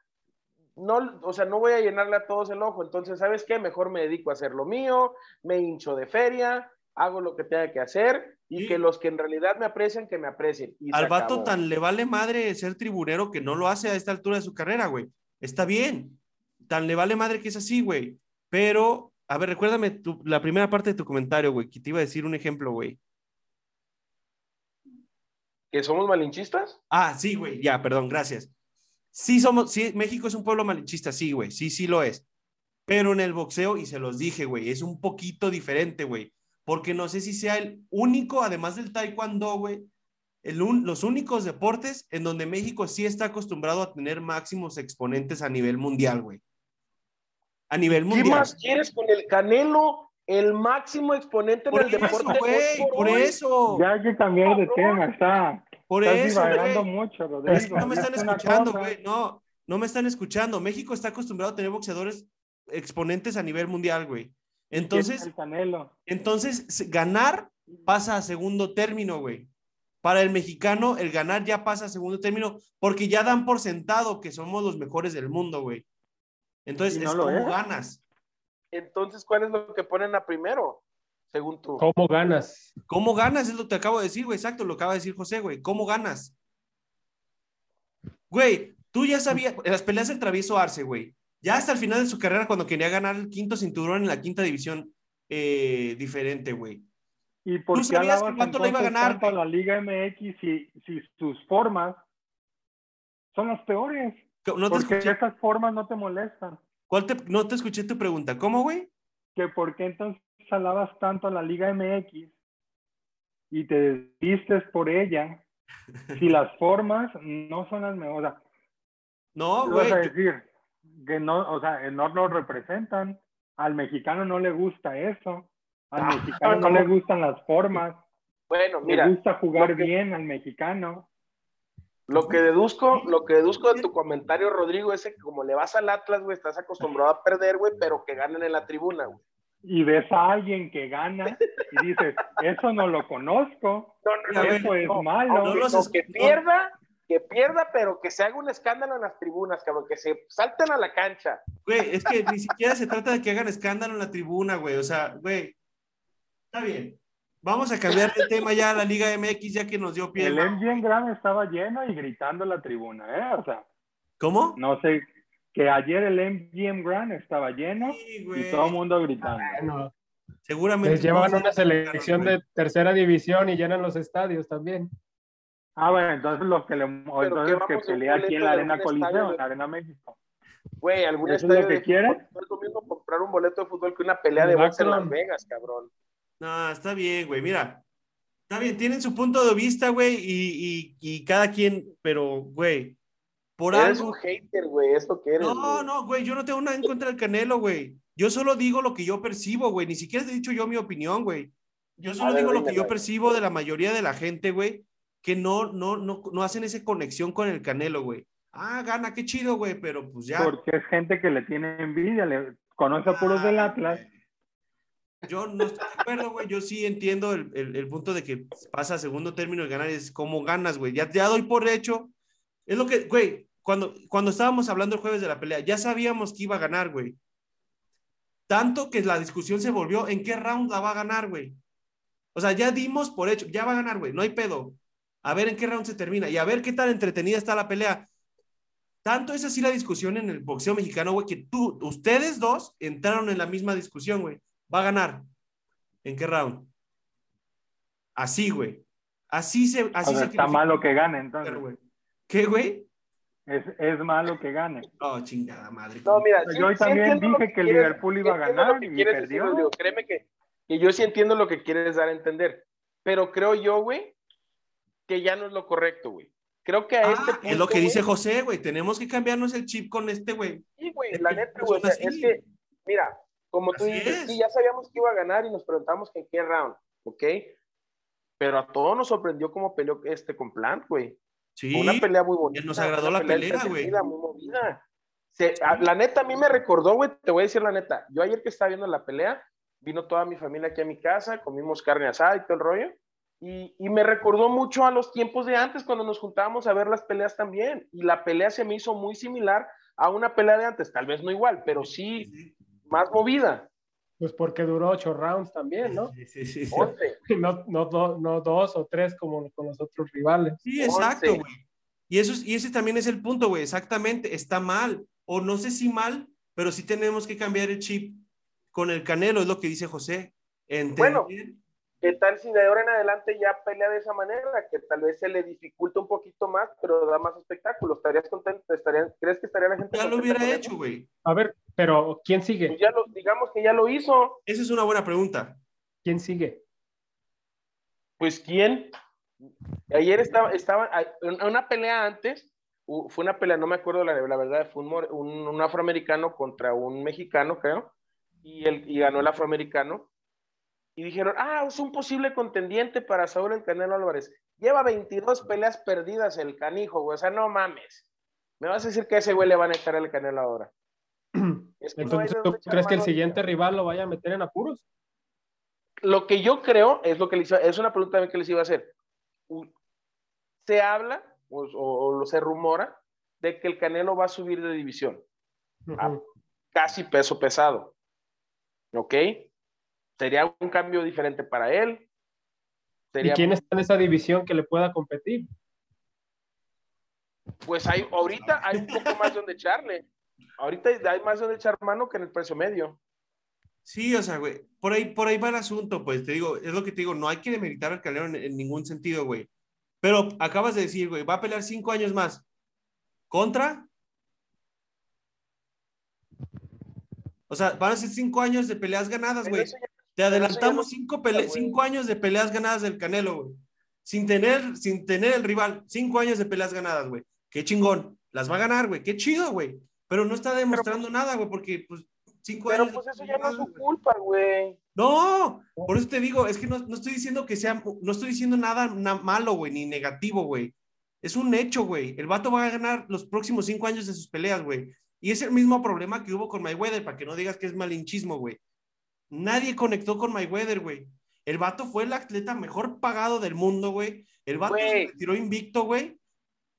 no, o sea, no voy a llenarle a todos el ojo. Entonces, ¿sabes qué? Mejor me dedico a hacer lo mío, me hincho de feria, hago lo que tenga que hacer y que los que en realidad me aprecian, que me aprecien. Al vato tan le vale madre ser tribunero que no lo hace a esta altura de su carrera, güey. Está bien. Tan le vale madre que es así, güey. Pero, a ver, recuérdame la primera parte de tu comentario, güey, que te iba a decir un ejemplo, güey. ¿Que somos malinchistas? Ah, sí, güey, ya, perdón, gracias. Sí somos, sí, México es un pueblo malinchista, sí, güey, sí, sí lo es. Pero en el boxeo, y se los dije, güey, es un poquito diferente, güey porque no sé si sea el único, además del taekwondo, güey, los únicos deportes en donde México sí está acostumbrado a tener máximos exponentes a nivel mundial, güey. A nivel mundial. ¿Qué más quieres con el Canelo? El máximo exponente por del deporte. Güey, por, eso. Ya hay que cambiar de tema, está. Por eso, güey. mucho, No me están escuchando, güey. No, no me están escuchando. México está acostumbrado a tener boxeadores exponentes a nivel mundial, güey. Entonces, entonces, ganar pasa a segundo término, güey. Para el mexicano, el ganar ya pasa a segundo término porque ya dan por sentado que somos los mejores del mundo, güey. Entonces, es como ganas. Entonces, ¿cuál es lo que ponen a primero? Según tú. ¿Cómo ganas? ¿Cómo ganas? Es lo que te acabo de decir, güey. Exacto, lo acaba de decir José, güey. ¿Cómo ganas? Güey, tú ya sabías, en las peleas del travieso Arce, güey. Ya hasta el final de su carrera, cuando quería ganar el quinto cinturón en la quinta división eh, diferente, güey. ¿Y por qué sabías que cuánto le iba a ganar? la Liga MX si, si sus formas son las peores? No te porque esas formas no te molestan. ¿Cuál te, no te escuché tu pregunta. ¿Cómo, güey? Que por qué entonces alabas tanto a la Liga MX y te desvistes por ella si las formas no son las mejores. no, güey. decir? que no, o sea, no lo representan. Al mexicano no le gusta eso. Al ah, mexicano no le gustan las formas. Bueno, mira. Le gusta jugar bien al mexicano. Lo que deduzco, lo que deduzco de tu comentario, Rodrigo, es que como le vas al Atlas, güey, estás acostumbrado a perder, güey, pero que ganen en la tribuna, güey. Y ves a alguien que gana y dices, eso no lo conozco, no, eso es malo. que pierda, que pierda, pero que se haga un escándalo en las tribunas, cabrón, que se salten a la cancha. Güey, es que ni siquiera se trata de que hagan escándalo en la tribuna, güey, o sea, güey, está bien. Vamos a cambiar de tema ya a la Liga MX, ya que nos dio pie. El MGM Grand estaba lleno y gritando en la tribuna, ¿eh? O sea. ¿Cómo? No sé, que ayer el MGM Grand estaba lleno y todo el mundo gritando. Seguramente. Les llevan una selección de tercera división y llenan los estadios también. Ah, bueno, entonces los que le entonces que pelea aquí en la Arena Coliseo, en la Arena México. Güey, algún ¿Eso es lo que quieren? No es lo mismo comprar un boleto de fútbol que una pelea de box en Las Vegas, cabrón. No, está bien, güey. Mira, está bien, tienen su punto de vista, güey, y, y, y, cada quien, pero, güey, por eres algo. un hater, güey, esto que eres. No, no, güey, yo no tengo nada en contra del Canelo, güey. Yo solo digo lo que yo percibo, güey. Ni siquiera he dicho yo mi opinión, güey. Yo solo ver, digo lo que yo percibo de la mayoría de la gente, güey, que no, no, no, no hacen esa conexión con el Canelo, güey. Ah, gana, qué chido, güey, pero pues ya. Porque es gente que le tiene envidia, le conoce a puros del Ah, Atlas. güey. Yo no estoy de acuerdo, güey. Yo sí entiendo el, el- punto de que pasa segundo término y ganar es cómo ganas, güey. Ya, ya doy por hecho. Es lo que, güey, cuando, cuando estábamos hablando el jueves de la pelea, ya sabíamos que iba a ganar, güey. Tanto que la discusión se volvió en qué round la va a ganar, güey. O sea, ya dimos por hecho, ya va a ganar, güey. No hay pedo. A ver en qué round se termina y a ver qué tan entretenida está la pelea. Tanto es así la discusión en el boxeo mexicano, güey, que tú, ustedes dos entraron en la misma discusión, güey. Va a ganar. ¿En qué round? Así, güey. Así se. Así O sea, se está malo que gane, entonces. güey. ¿Qué, güey? Es, es malo que gane. Oh, chingada madre. No, mira, Yo sí- hoy sí también dije que el quieres- Liverpool iba a ganar y quieres perdió. Créeme que, que yo sí entiendo lo que quieres dar a entender. Pero creo yo, güey, que ya no es lo correcto, güey. Creo que a Ah, este punto. es lo que güey, dice José, güey. Tenemos que cambiarnos el chip con este, güey. Sí, güey, la neta, güey. o sea, es que, mira, como tú Así dices, es. sí, ya sabíamos que iba a ganar y nos preguntamos que en qué round, ¿ok? Pero a todos nos sorprendió cómo peleó este con Plant, güey. Sí. Fue una pelea muy bonita. nos agradó la pelea, güey. Muy movida. Se- a- la neta, a mí me recordó, güey, te voy a decir la neta. Yo ayer que estaba viendo la pelea, vino toda mi familia aquí a mi casa, comimos carne asada y todo el rollo. Y, y me recordó mucho a los tiempos de antes, cuando nos juntábamos a ver las peleas también. Y la pelea se me hizo muy similar a una pelea de antes, tal vez no igual, pero sí más movida. Pues porque duró ocho rounds también, ¿no? Sí, sí, sí. Once. No, no, do- no dos o tres como con los otros rivales. Sí, exacto, güey. Y, eso, es- y ese también es el punto, güey. Exactamente. Está mal. O no sé si mal, pero sí tenemos que cambiar el chip con el Canelo, es lo que dice José. Entender- Bueno. ¿Qué tal si de ahora en adelante ya pelea de esa manera? Que tal vez se le dificulta un poquito más, pero da más espectáculo. ¿Estarías contento? ¿Estarían- ¿Crees que estaría la gente ya lo hubiera hecho, güey. A ver, pero ¿quién Pues sigue? ya lo, digamos que ya lo hizo. Esa es una buena pregunta. ¿Quién sigue? Pues ¿quién? Ayer estaba, estaba una pelea antes, fue una pelea, no me acuerdo la, la verdad, fue un, un, un afroamericano contra un mexicano, creo, y, el, y ganó el afroamericano. Y dijeron, ah, es un posible contendiente para Saúl el Canelo Álvarez. Lleva 22 peleas perdidas el canijo, güey. O sea, no mames. Me vas a decir que a ese güey le van a echar el Canelo ahora. Es que no Entonces, de ¿tú crees que el siguiente rival lo vaya a meter en apuros? Lo que yo creo es lo que les es una pregunta también que les iba a hacer. Se habla o, o- o se rumora de que el Canelo va a subir de división, Ah. Ujú. casi peso pesado. ¿Ok? Sería un cambio diferente para él. ¿Y quién está en esa división que le pueda competir? Pues hay, ahorita hay un poco más donde echarle. Ahorita hay más donde echar mano que en el precio medio. Sí, o sea, güey, por ahí, por ahí va el asunto, pues te digo, es lo que te digo, no hay que demeritar al Canelo en, en ningún sentido, güey. Pero acabas de decir, güey, va a pelear cinco años más. ¿Contra? O sea, van a ser cinco años de peleas ganadas, güey. eso ya- Te adelantamos cinco, pele- güey. cinco años de peleas ganadas del Canelo, güey. Sin tener, sin tener el rival, cinco años de peleas ganadas, güey. Qué chingón. Las va a ganar, güey. Qué chido, güey. Pero no está demostrando nada, güey, porque pues cinco Pero años. de pues eso ya no es su culpa, güey. No, por eso te digo, es que no, no estoy diciendo que sea, no estoy diciendo nada na- malo, güey, ni negativo, güey. Es un hecho, güey. El vato va a ganar los próximos cinco años de sus peleas, güey. Y es el mismo problema que hubo con Mayweather, para que no digas que es malinchismo, güey. Nadie conectó con Mayweather, güey. El vato fue el atleta mejor pagado del mundo, güey. El vato Güey. se retiró invicto, güey.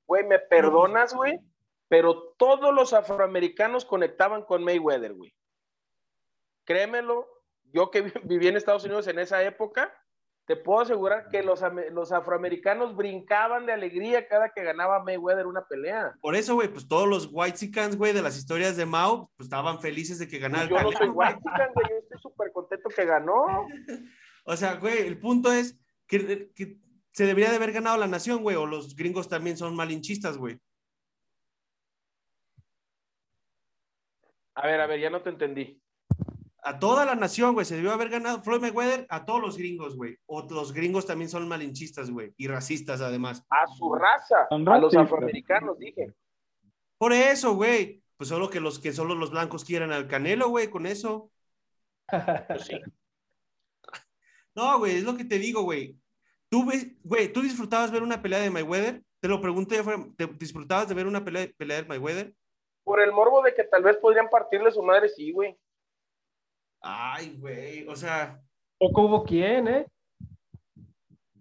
Güey, me perdonas, güey, pero todos los afroamericanos conectaban con Mayweather, güey. Créemelo, yo que vi- viví en Estados Unidos en esa época, te puedo asegurar que los, los afroamericanos brincaban de alegría cada que ganaba Mayweather una pelea. Por eso, güey, pues todos los White güey, de las historias de Mao, pues estaban felices de que ganara Yo no soy güey, yo estoy súper contento que ganó. o sea, güey, el punto es que, que, se debería de haber ganado la nación, güey, o los gringos también son malinchistas, güey. A ver, a ver, ya no te entendí a toda la nación, güey. Se debió haber ganado Floyd Mayweather a todos los gringos, güey. O los gringos también son malinchistas, güey. Y racistas, además. A su raza. A los afroamericanos, dije. Por eso, güey. Pues solo que los que solo los blancos quieran al Canelo, güey, con eso. Pues no, güey, es lo que te digo, güey. Tú, güey, ¿tú disfrutabas ver una pelea de Mayweather? Te lo pregunté, ¿te disfrutabas de ver una pelea, pelea de Mayweather? Por el morbo de que tal vez podrían partirle su madre, sí, güey. Ay, güey, o sea. Tampoco hubo quien, ¿eh?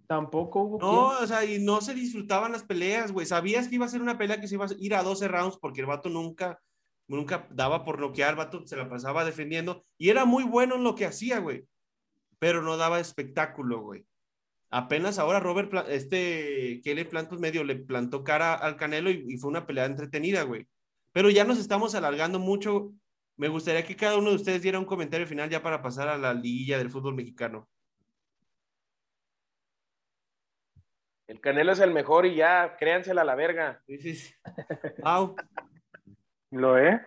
Tampoco hubo No, o sea, y no se disfrutaban las peleas, güey. Sabías que iba a ser una pelea que se iba a ir a 12 rounds porque el vato nunca, nunca daba por noquear, el vato se la pasaba defendiendo y era muy bueno en lo que hacía, güey. Pero no daba espectáculo, güey. Apenas ahora Robert, este Kelly Plant, pues medio le plantó cara al Canelo y, y fue una pelea entretenida, güey. Pero ya nos estamos alargando mucho me gustaría que cada uno de ustedes diera un comentario final ya para pasar a la liguilla del fútbol mexicano. El Canelo es el mejor y ya, créansela a la verga. Sí, sí, Lo es.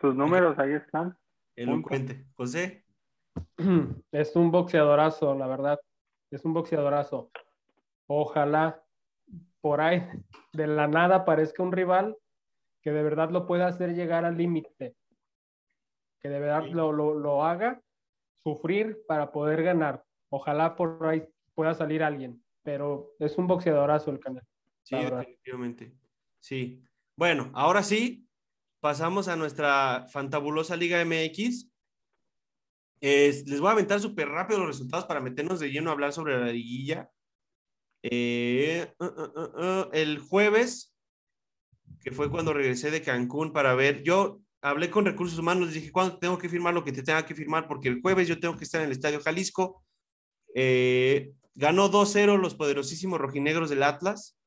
Sus números ahí están. Elocuente. José. Es un boxeadorazo, la verdad. Es un boxeadorazo. Ojalá por ahí de la nada parezca un rival que de verdad lo pueda hacer llegar al límite que de verdad lo, lo, haga sufrir para poder ganar. Ojalá por ahí pueda salir alguien, pero es un boxeadorazo el canal. Sí, definitivamente. Sí. Bueno, ahora sí, pasamos a nuestra fantabulosa Liga MX. les voy a aventar súper rápido los resultados para meternos de lleno a hablar sobre la liguilla. Eh, uh, uh, uh, el jueves, que fue cuando regresé de Cancún para ver, yo hablé con recursos humanos, les dije, ¿cuándo tengo que firmar lo que te tenga que firmar? Porque el jueves yo tengo que estar en el Estadio Jalisco. Eh, ganó 2-0 los poderosísimos rojinegros del Atlas.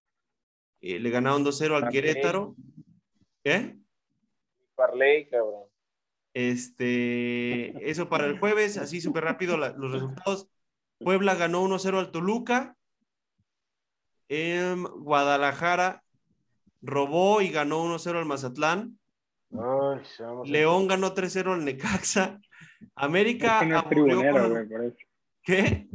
Eh, le ganaron 2-0 al Querétaro. ¿Qué? Parley, cabrón. Este, eso para el jueves, así súper rápido los resultados. Puebla ganó 1-0 al Toluca. Guadalajara robó y ganó 1-0 al Mazatlán. León ganó 3-0 al Necaxa. América. no tribunera, por eso. ¿Qué?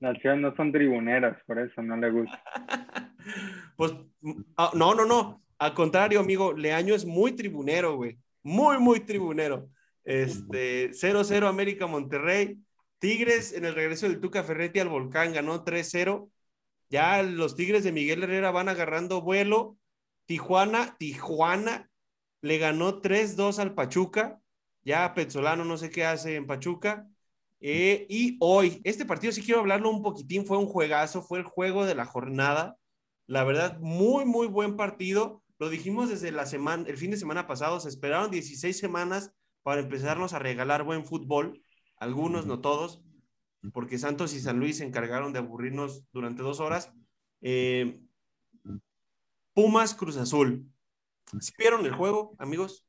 Las ciudades no son tribuneras, por eso no le gusta. pues, ah, no, no, no. Al contrario, amigo, Leaño es muy tribunero, güey. Muy, muy tribunero. Este, 0-0 América Monterrey. Tigres en el regreso del Tuca Ferretti al Volcán ganó 3-0. Ya los Tigres de Miguel Herrera van agarrando vuelo. Tijuana, Tijuana le ganó 3-2 al Pachuca. Ya Petzolano no sé qué hace en Pachuca. Eh, y hoy, este partido sí quiero hablarlo un poquitín, fue un juegazo, fue el juego de la jornada. La verdad, muy, muy buen partido. Lo dijimos desde la semana, el fin de semana pasado, se esperaron 16 semanas para empezarnos a regalar buen fútbol. Algunos, no todos, porque Santos y San Luis se encargaron de aburrirnos durante dos horas. Eh, Pumas Cruz Azul. ¿Sí vieron el juego, amigos?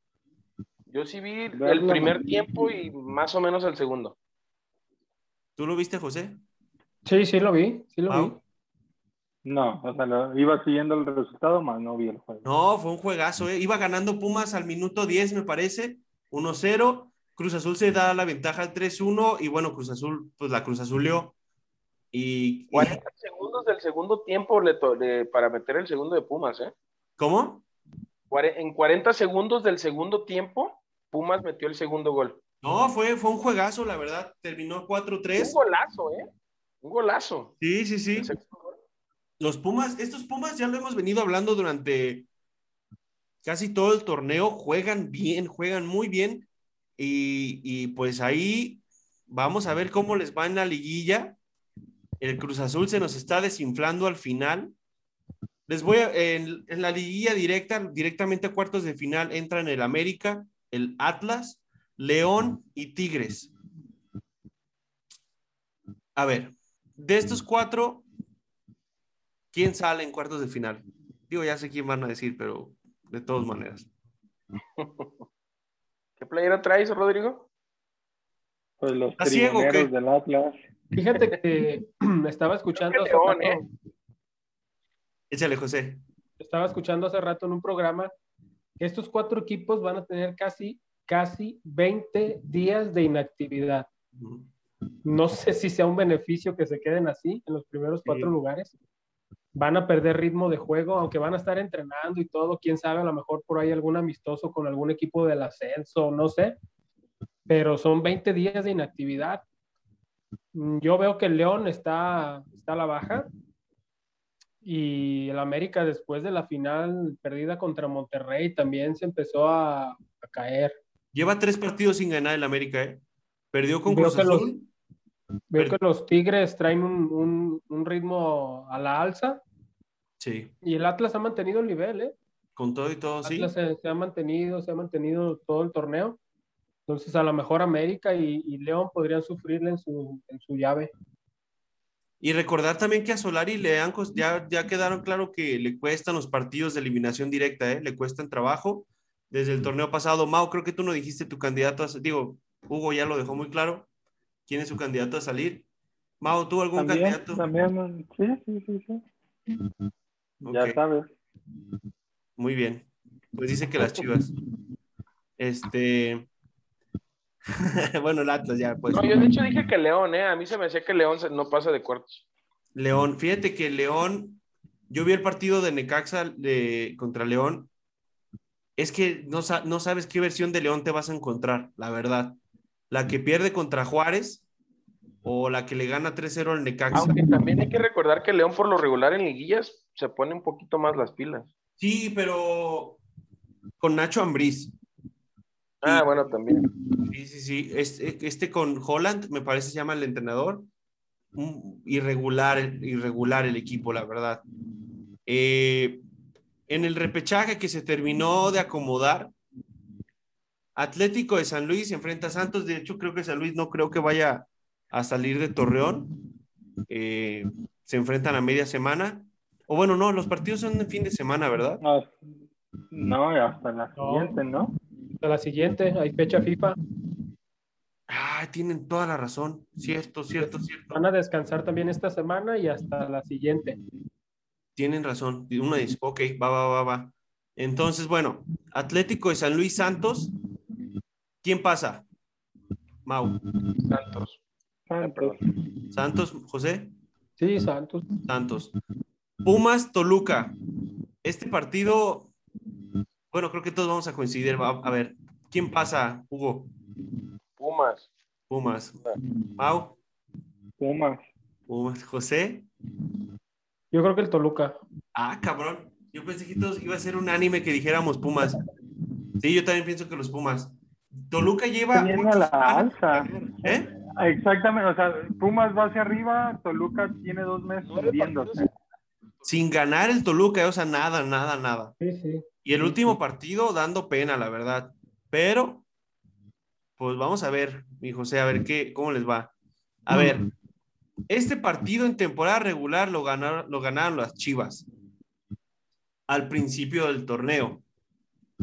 Yo sí vi el primer tiempo y más o menos el segundo. ¿Tú lo viste, José? Sí, sí lo vi, sí lo vi. No, o sea, iba siguiendo el resultado, más no vi el juego. No, fue un juegazo, ¿eh? Iba ganando Pumas al minuto 10, me parece, 1-0. Cruz Azul se da la ventaja al 3-1 y bueno, Cruz Azul, pues la Cruz Azulió. Y, 40 segundos del segundo tiempo para meter el segundo de Pumas, ¿eh? ¿Cómo? En 40 segundos del segundo tiempo, Pumas metió el segundo gol. No, fue, fue un juegazo, la verdad. Terminó 4-3. Un golazo, ¿eh? Un golazo. Sí, sí, sí. Los Pumas, estos Pumas ya lo hemos venido hablando durante casi todo el torneo. Juegan bien, juegan muy bien. Y, y pues ahí vamos a ver cómo les va en la liguilla. El Cruz Azul se nos está desinflando al final. Les voy a, en, la liguilla directa, directamente a cuartos de final entran el América, el Atlas, León y Tigres. A ver, de estos cuatro, ¿quién sale en cuartos de final? Digo, ya sé quién van a decir, pero de todas maneras. ¿Qué playera traes, Rodrigo? Pues los tribuneros del Atlas. Fíjate que estaba escuchando. ¿eh? Échale, José. Estaba escuchando hace rato en un programa que estos cuatro equipos van a tener casi, casi 20 días de inactividad. No sé si sea un beneficio que se queden así en los primeros cuatro lugares. Van a perder ritmo de juego, aunque van a estar entrenando y todo. Quién sabe, a lo mejor por ahí algún amistoso con algún equipo del ascenso, no sé. Pero son 20 días de inactividad. Mm, yo veo que el León está, está a la baja y el América después de la final perdida contra Monterrey también se empezó a, caer. Lleva tres partidos sin ganar el América, ¿eh? Perdió con Cruz Azul. veo que los Tigres traen un, ritmo a la alza. Sí. Y el Atlas ha mantenido el nivel, ¿eh? Con todo y todo, sí. Atlas se, ha mantenido, se ha mantenido todo el torneo. Entonces, a lo mejor América y, León podrían sufrirle en su, en su llave. Y recordar también que a Solari le han, ya, ya quedaron claro que le cuestan los partidos de eliminación directa, ¿eh? le cuestan trabajo. Desde el torneo pasado, Mau, creo que tú no dijiste tu candidato a digo, Hugo ya lo dejó muy claro. ¿Quién es su candidato a salir? Mau, ¿tú algún candidato? También, sí, sí, sí, sí. Ya sabes. Muy bien. Pues dice que las chivas. Este, bueno, el Atlas ya, pues. No, yo de hecho dije que León, ¿eh? A mí se me hacía que León no pasa de cuartos. León, fíjate que León, yo vi el partido de Necaxa de, contra León. Es que no, no sabes qué versión de León te vas a encontrar, la verdad. La que pierde contra Juárez o la que le gana 3-0 al Necaxa. Aunque también hay que recordar que León por lo regular en liguillas se pone un poquito más las pilas. Sí, pero con Nacho Ambriz. Ah, bueno, también. Sí, sí, sí. Este, este, con Holland, me parece se llama el entrenador. irregular, irregular el equipo, la verdad. Eh, en el repechaje que se terminó de acomodar, Atlético de San Luis se enfrenta a Santos. De hecho, creo que San Luis no creo que vaya a salir de Torreón. Eh, se enfrentan a media semana. O bueno, no, los partidos son de fin de semana, ¿verdad? No, hasta la siguiente, ¿no? A la siguiente, hay fecha FIFA. Ah, tienen toda la razón. Cierto, cierto, cierto. Van a descansar también esta semana y hasta la siguiente. Tienen razón. Una dice, ok, va, va, va, va. Entonces, bueno, Atlético de San Luis Santos. ¿Quién pasa? Mau. Santos. Santos. Santos, José. Sí, Santos. Santos. Pumas, Toluca. Este partido bueno, creo que todos vamos a coincidir. A, ver, ¿quién pasa, Hugo? Pumas. Pumas. Mau. Pumas. Pumas. José. Yo creo que el Toluca. Ah, cabrón. Yo pensé que todos iba a ser un anime que dijéramos Pumas. Sí, yo también pienso que los Pumas. Toluca lleva. la alza. ¿Eh? Exactamente, o sea, Pumas va hacia arriba, Toluca tiene dos meses hundiéndose. Sin ganar el Toluca, o sea, nada, nada, nada. Sí, sí. Y el último partido dando pena, la verdad. Pero, pues vamos a ver, mi José, a ver qué, cómo les va. A ver, este partido en temporada regular lo ganaron, lo ganaron las Chivas al principio del torneo,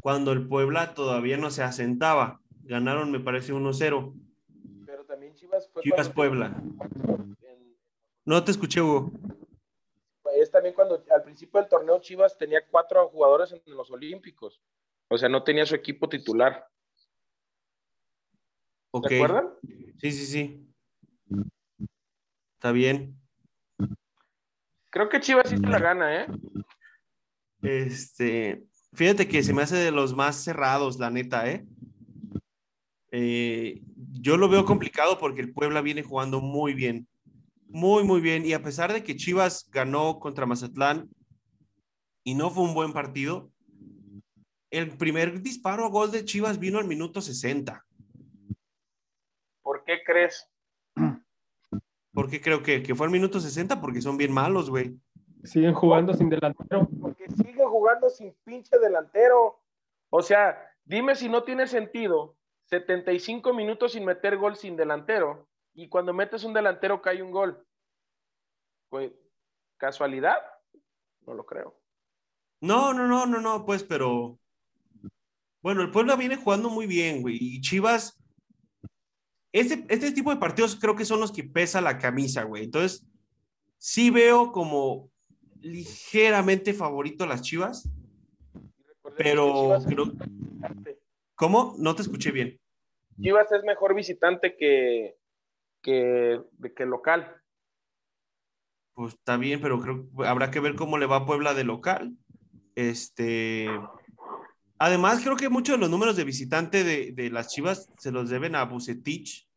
cuando el Puebla todavía no se asentaba. Ganaron, me parece, 1-0. Pero también Chivas fue Chivas Puebla. No te escuché, Hugo es también cuando al principio del torneo Chivas tenía cuatro jugadores en los Olímpicos. O sea, no tenía su equipo titular. ¿Se acuerdan? Sí, sí, sí. Está bien. Creo que Chivas sí se la gana, ¿eh? Este, fíjate que se me hace de los más cerrados, la neta, ¿eh? eh yo lo veo complicado porque el Puebla viene jugando muy bien muy, muy bien. Y a pesar de que Chivas ganó contra Mazatlán y no fue un buen partido, el primer disparo a gol de Chivas vino al minuto 60. ¿Por qué crees? ¿Por qué creo que, que fue al minuto 60? Porque son bien malos, güey. Siguen jugando sin delantero. Porque siguen jugando sin pinche delantero. O sea, dime si no tiene sentido 75 minutos sin meter gol sin delantero y cuando metes un delantero cae un gol. ¿Casualidad? No lo creo. No, no, no, no, no, pues, pero. Bueno, el Puebla viene jugando muy bien, güey. Y Chivas. Este, este tipo de partidos creo que son los que pesa la camisa, güey. Entonces, sí veo como ligeramente favorito las Chivas. Pero creo. ¿Cómo? No te escuché bien. Chivas es mejor visitante que, que, que local. Pues está bien, pero creo que habrá que ver cómo le va a Puebla de local. Este. Además, creo que muchos de los números de visitante de, las Chivas se los deben a Bucetich.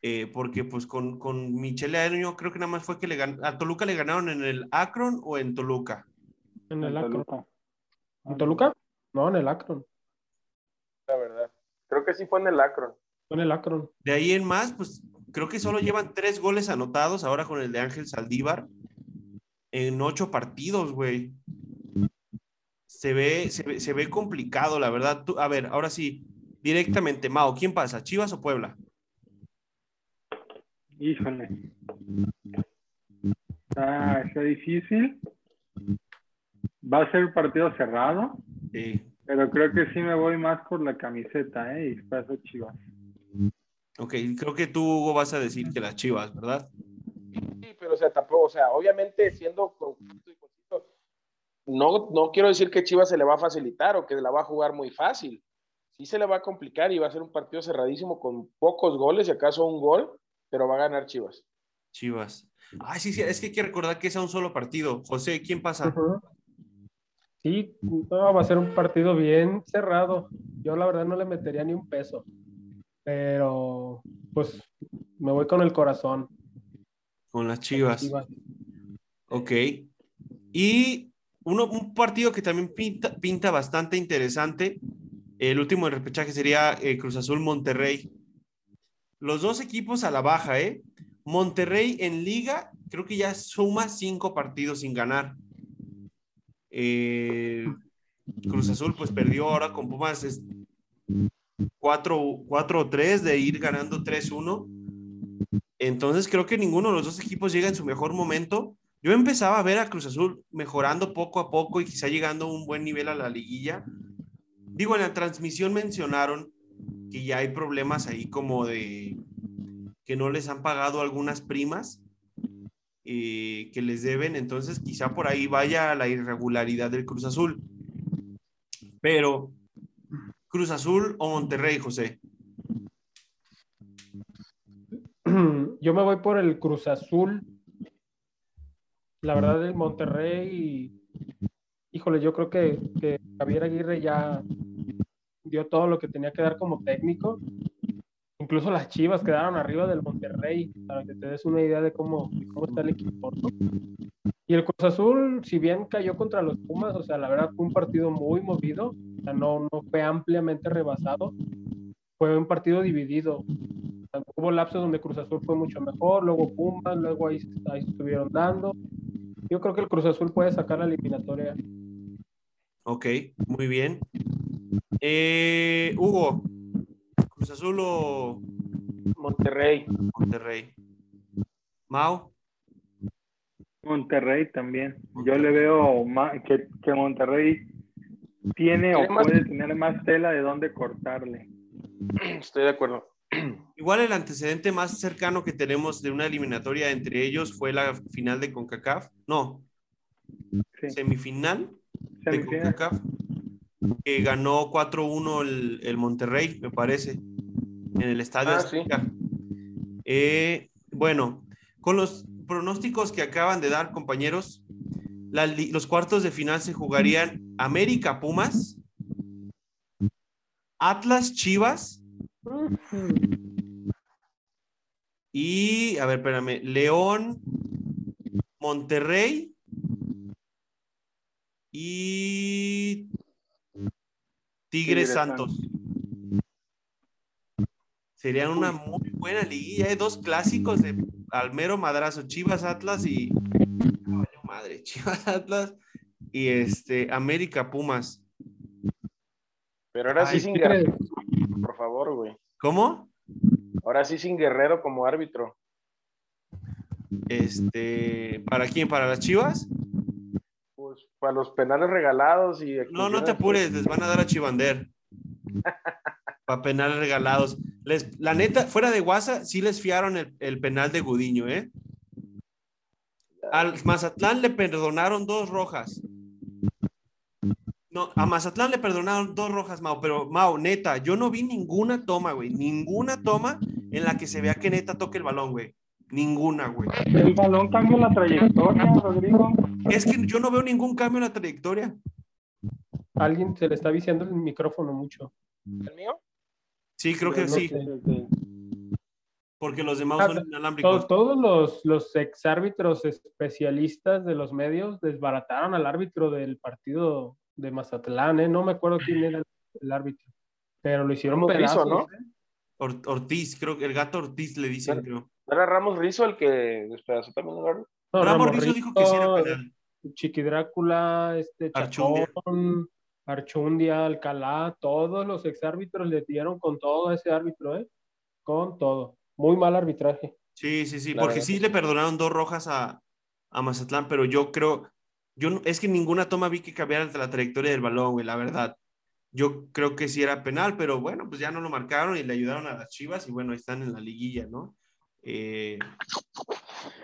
Eh, porque pues con, con Michele Año creo que nada más fue que le gan a Toluca le ganaron en el Akron o en Toluca. En el Akron. ¿En Toluca? No, en el Akron. La verdad. Creo que sí fue en el Akron. En el Akron. De ahí en más, pues creo que solo llevan tres goles anotados ahora con el de Ángel Saldívar en ocho partidos, güey. Se ve, se ve, complicado, la verdad. a ver, ahora sí, directamente, Mao, ¿quién pasa? ¿Chivas o Puebla? Híjole. Está, está difícil. Va a ser un partido cerrado. Sí. Pero creo que sí me voy más por la camiseta, ¿eh? Y paso Chivas. Ok, creo que tú, Hugo, vas a decir que las Chivas, ¿verdad? Sí, pero o sea, tampoco, o sea, obviamente siendo no, no quiero decir que Chivas se le va a facilitar o que la va a jugar muy fácil. Sí se le va a complicar y va a ser un partido cerradísimo con pocos goles, si acaso un gol, pero va a ganar Chivas. Chivas. Ay, sí, sí, es que hay que recordar que es un solo partido. José, ¿quién pasa? Sí, va a ser un partido bien cerrado. Yo la verdad no le metería ni un peso. Pero, pues, me voy con el corazón. Con las chivas. Ok. Y uno, un partido que también pinta, pinta bastante interesante. El último de repechaje sería eh, Cruz Azul Monterrey. Los dos equipos a la baja, ¿eh? Monterrey en liga, creo que ya suma cinco partidos sin ganar. Eh, Cruz Azul pues perdió ahora con Pumas 4-3 de ir ganando 3-1. Entonces creo que ninguno de los dos equipos llega en su mejor momento. Yo empezaba a ver a Cruz Azul mejorando poco a poco y quizá llegando a un buen nivel a la liguilla. Digo, en la transmisión mencionaron que ya hay problemas ahí como de que no les han pagado algunas primas eh, que les deben, entonces quizá por ahí vaya la irregularidad del Cruz Azul. Pero, Cruz Azul o Monterrey, José. Yo me voy por el Cruz Azul. La verdad, el Monterrey, híjole, yo creo que, que Javier Aguirre ya dio todo lo que tenía que dar como técnico incluso las Chivas quedaron arriba del Monterrey, para que te des una idea de cómo, cómo está el equipo. Y el Cruz Azul, si bien cayó contra los Pumas, o sea, la verdad fue un partido muy movido, o sea, no, no fue ampliamente rebasado, fue un partido dividido. hubo lapsos donde Cruz Azul fue mucho mejor, luego Pumas, luego ahí, ahí estuvieron dando. Yo creo que el Cruz Azul puede sacar la eliminatoria. Ok, muy bien. Eh, Hugo, Cruz Azul o Monterrey. Monterrey. Mau. Monterrey también. Yo le veo que, que Monterrey tiene o puede tener más tela de dónde cortarle. Estoy de acuerdo. Igual el antecedente más cercano que tenemos de una eliminatoria entre ellos fue la final de CONCACAF. No. Semifinal, de CONCACAF que ganó 4-1 el, el, Monterrey, me parece, en el estadio. Ah, eh, bueno, con los pronósticos que acaban de dar, compañeros, los cuartos de final se jugarían América Pumas, Atlas Chivas y, a ver, espérame, León, Monterrey y Tigres Santos. Sería una muy buena liguilla. Hay dos clásicos de Almero Madrazo, Chivas Atlas y. madre, Chivas Atlas y este América Pumas. Pero ahora sí sin Guerrero, por favor, güey. ¿Cómo? Ahora sí sin Guerrero como árbitro. Este, ¿para quién? ¿Para las Chivas? Pues para los penales regalados y... No, no te apures, les van a dar a Chivander. para penales regalados. Les, la neta, fuera de Guasa, sí les fiaron el, el penal de Gudiño, ¿eh? Al Mazatlán le perdonaron dos rojas. No, a Mazatlán le perdonaron dos rojas, Mau, pero Mau, neta, yo no vi ninguna toma, güey, ninguna toma en la que se vea que neta toque el balón, güey. Ninguna, güey. El balón cambia la trayectoria, Rodrigo. Es que yo no veo ningún cambio en la trayectoria. Alguien se le está viciando el micrófono mucho. ¿El mío? Sí, creo que No sí. sé. Porque los demás Ah, son Todos, inalámbricos. todos los, los exárbitros especialistas de los medios desbarataron al árbitro del partido de Mazatlán, ¿eh? No me acuerdo quién era el, árbitro, pero lo hicieron pedazos, ¿no? ¿eh? Or- Ortiz, creo que el gato Ortiz le dicen, creo. ¿No era Ramos Rizzo el que despedazó también el árbitro? No, Ramos Ramos Rizzo dijo que sí era penal. Chiqui Drácula, este. Chacón, Archundia, Alcalá, todos los exárbitros le dieron con todo a ese árbitro, ¿eh? Con todo. Muy mal arbitraje. Sí, sí, sí, La porque verdad sí le perdonaron dos rojas a, a Mazatlán, pero yo creo, yo no- es que ninguna toma vi que cambiara la trayectoria del balón, güey, la verdad. Yo creo que sí era penal, pero bueno, pues ya no lo marcaron y le ayudaron a las Chivas y bueno, ahí están en la liguilla, ¿no? Eh,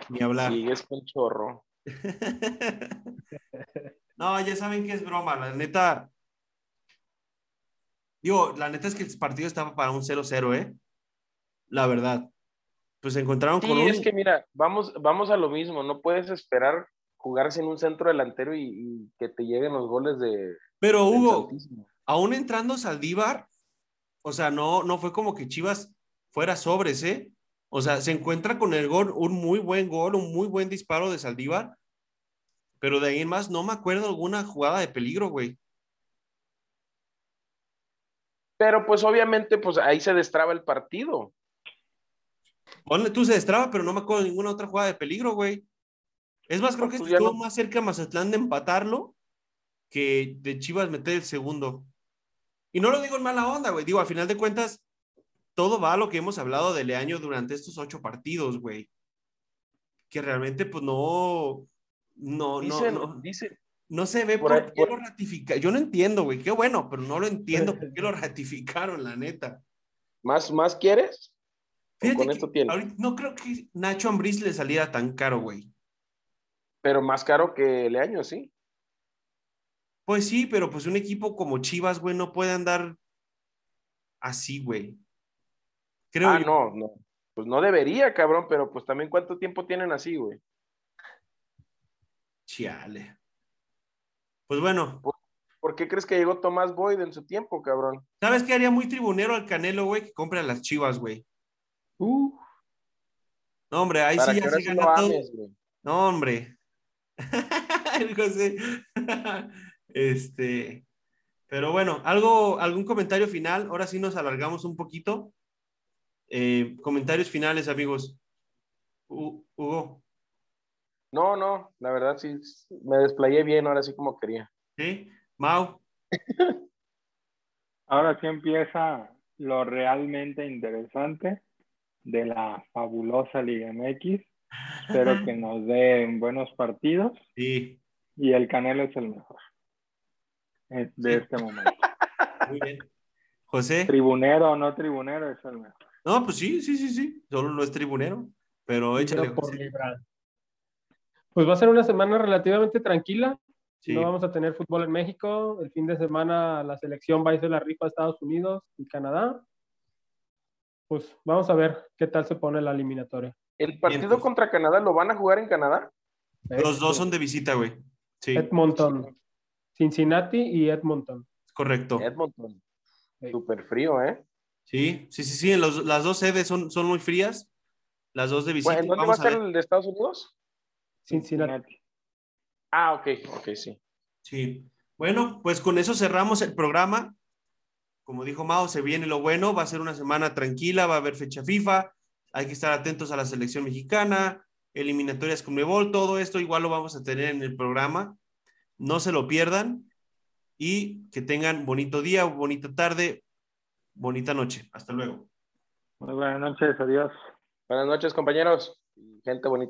ni hablar. Sí, es un chorro. no, ya saben que es broma, la neta. Digo, la neta es que el partido estaba para un 0-0, ¿eh? La verdad. Pues se encontraron Sí, con un... es que mira, vamos, vamos a lo mismo. No puedes esperar jugarse en un centro delantero y, y que te lleguen los goles de. Pero Hugo, Santísimo. aún entrando Saldívar, o sea, no, no fue como que Chivas fuera sobres, ¿eh? O sea, se encuentra con el gol, un muy buen gol, un muy buen disparo de Saldívar, pero de ahí en más no me acuerdo alguna jugada de peligro, güey. Pero pues obviamente, pues ahí se destraba el partido. Ponle tú se destraba, pero no me acuerdo de ninguna otra jugada de peligro, güey. Es más, creo que Pues estuvo no- más cerca Mazatlán de empatarlo que de Chivas meter el segundo. Y no lo digo en mala onda, güey. Digo, al final de cuentas, todo va a lo que hemos hablado de Leaño durante estos ocho partidos, güey. Que realmente, pues no. No, no, Dicen, no, dicen, no se ve por por, ahí- qué por- lo ratificaron. Yo no entiendo, güey. Qué bueno, pero no lo entiendo por qué lo ratificaron, la neta. ¿más, más quieres? ¿O Fíjate con esto ahorita no creo que Nacho Ambriz le saliera tan caro, güey. Pero más caro que Leaño, sí. Pues sí, pero pues un equipo como Chivas, güey, no puede andar así, güey. Creo ah, yo. no, no. Pues no debería, cabrón, pero pues también cuánto tiempo tienen así, güey. Chiale. Pues bueno, ¿Por qué crees que llegó Tomás Boyd en su tiempo, cabrón? ¿sabes qué haría muy tribunero al Canelo, güey? Que compre a las Chivas, güey. Uh, No, hombre, ahí sí ya se sí gana todo. ames. No, hombre. Este. Pero bueno, algo, algún comentario final. Ahora sí nos alargamos un poquito. Eh, comentarios finales, amigos. Hu- Hugo, No, no, la verdad sí, me desplayé bien, ahora sí como quería. ¿sí? Mau, Ahora sí empieza lo realmente interesante de la fabulosa Liga MX. Espero que nos den buenos partidos Sí, y el Canelo es el mejor eh, de Sí. este momento. muy bien. José. Tribunero o no tribunero es el mejor. No, pues sí, sí, sí, sí. Solo no es tribunero. Pero échale, por José. libra. Pues va a ser una semana relativamente tranquila. Sí. No vamos a tener fútbol en México. El fin de semana la selección va a irse la rifa a Estados Unidos y Canadá. Pues vamos a ver qué tal se pone la eliminatoria. ¿El partido pues. contra Canadá lo van a jugar en Canadá? Los dos son de visita, güey. Sí, Edmonton. Cincinnati y Edmonton. correcto. Edmonton. Sí. Súper frío, ¿eh? Sí, sí, sí, sí. los- las dos sedes son, son muy frías. Las dos de visita. Bueno, ¿en ¿Dónde va a ser el de Estados Unidos? Cincinnati. Ah, ok, ok, sí. Sí. Bueno, pues con eso cerramos el programa. Como dijo Mao, se viene lo bueno. Va a ser una semana tranquila. Va a haber fecha FIFA. Hay que estar atentos a la selección mexicana, eliminatorias con Mebol. Todo esto igual lo vamos a tener en el programa. No se lo pierdan. Y que tengan bonito día, bonita tarde, bonita noche. Hasta luego. Muy buenas noches, adiós. Buenas noches, compañeros. Gente bonita.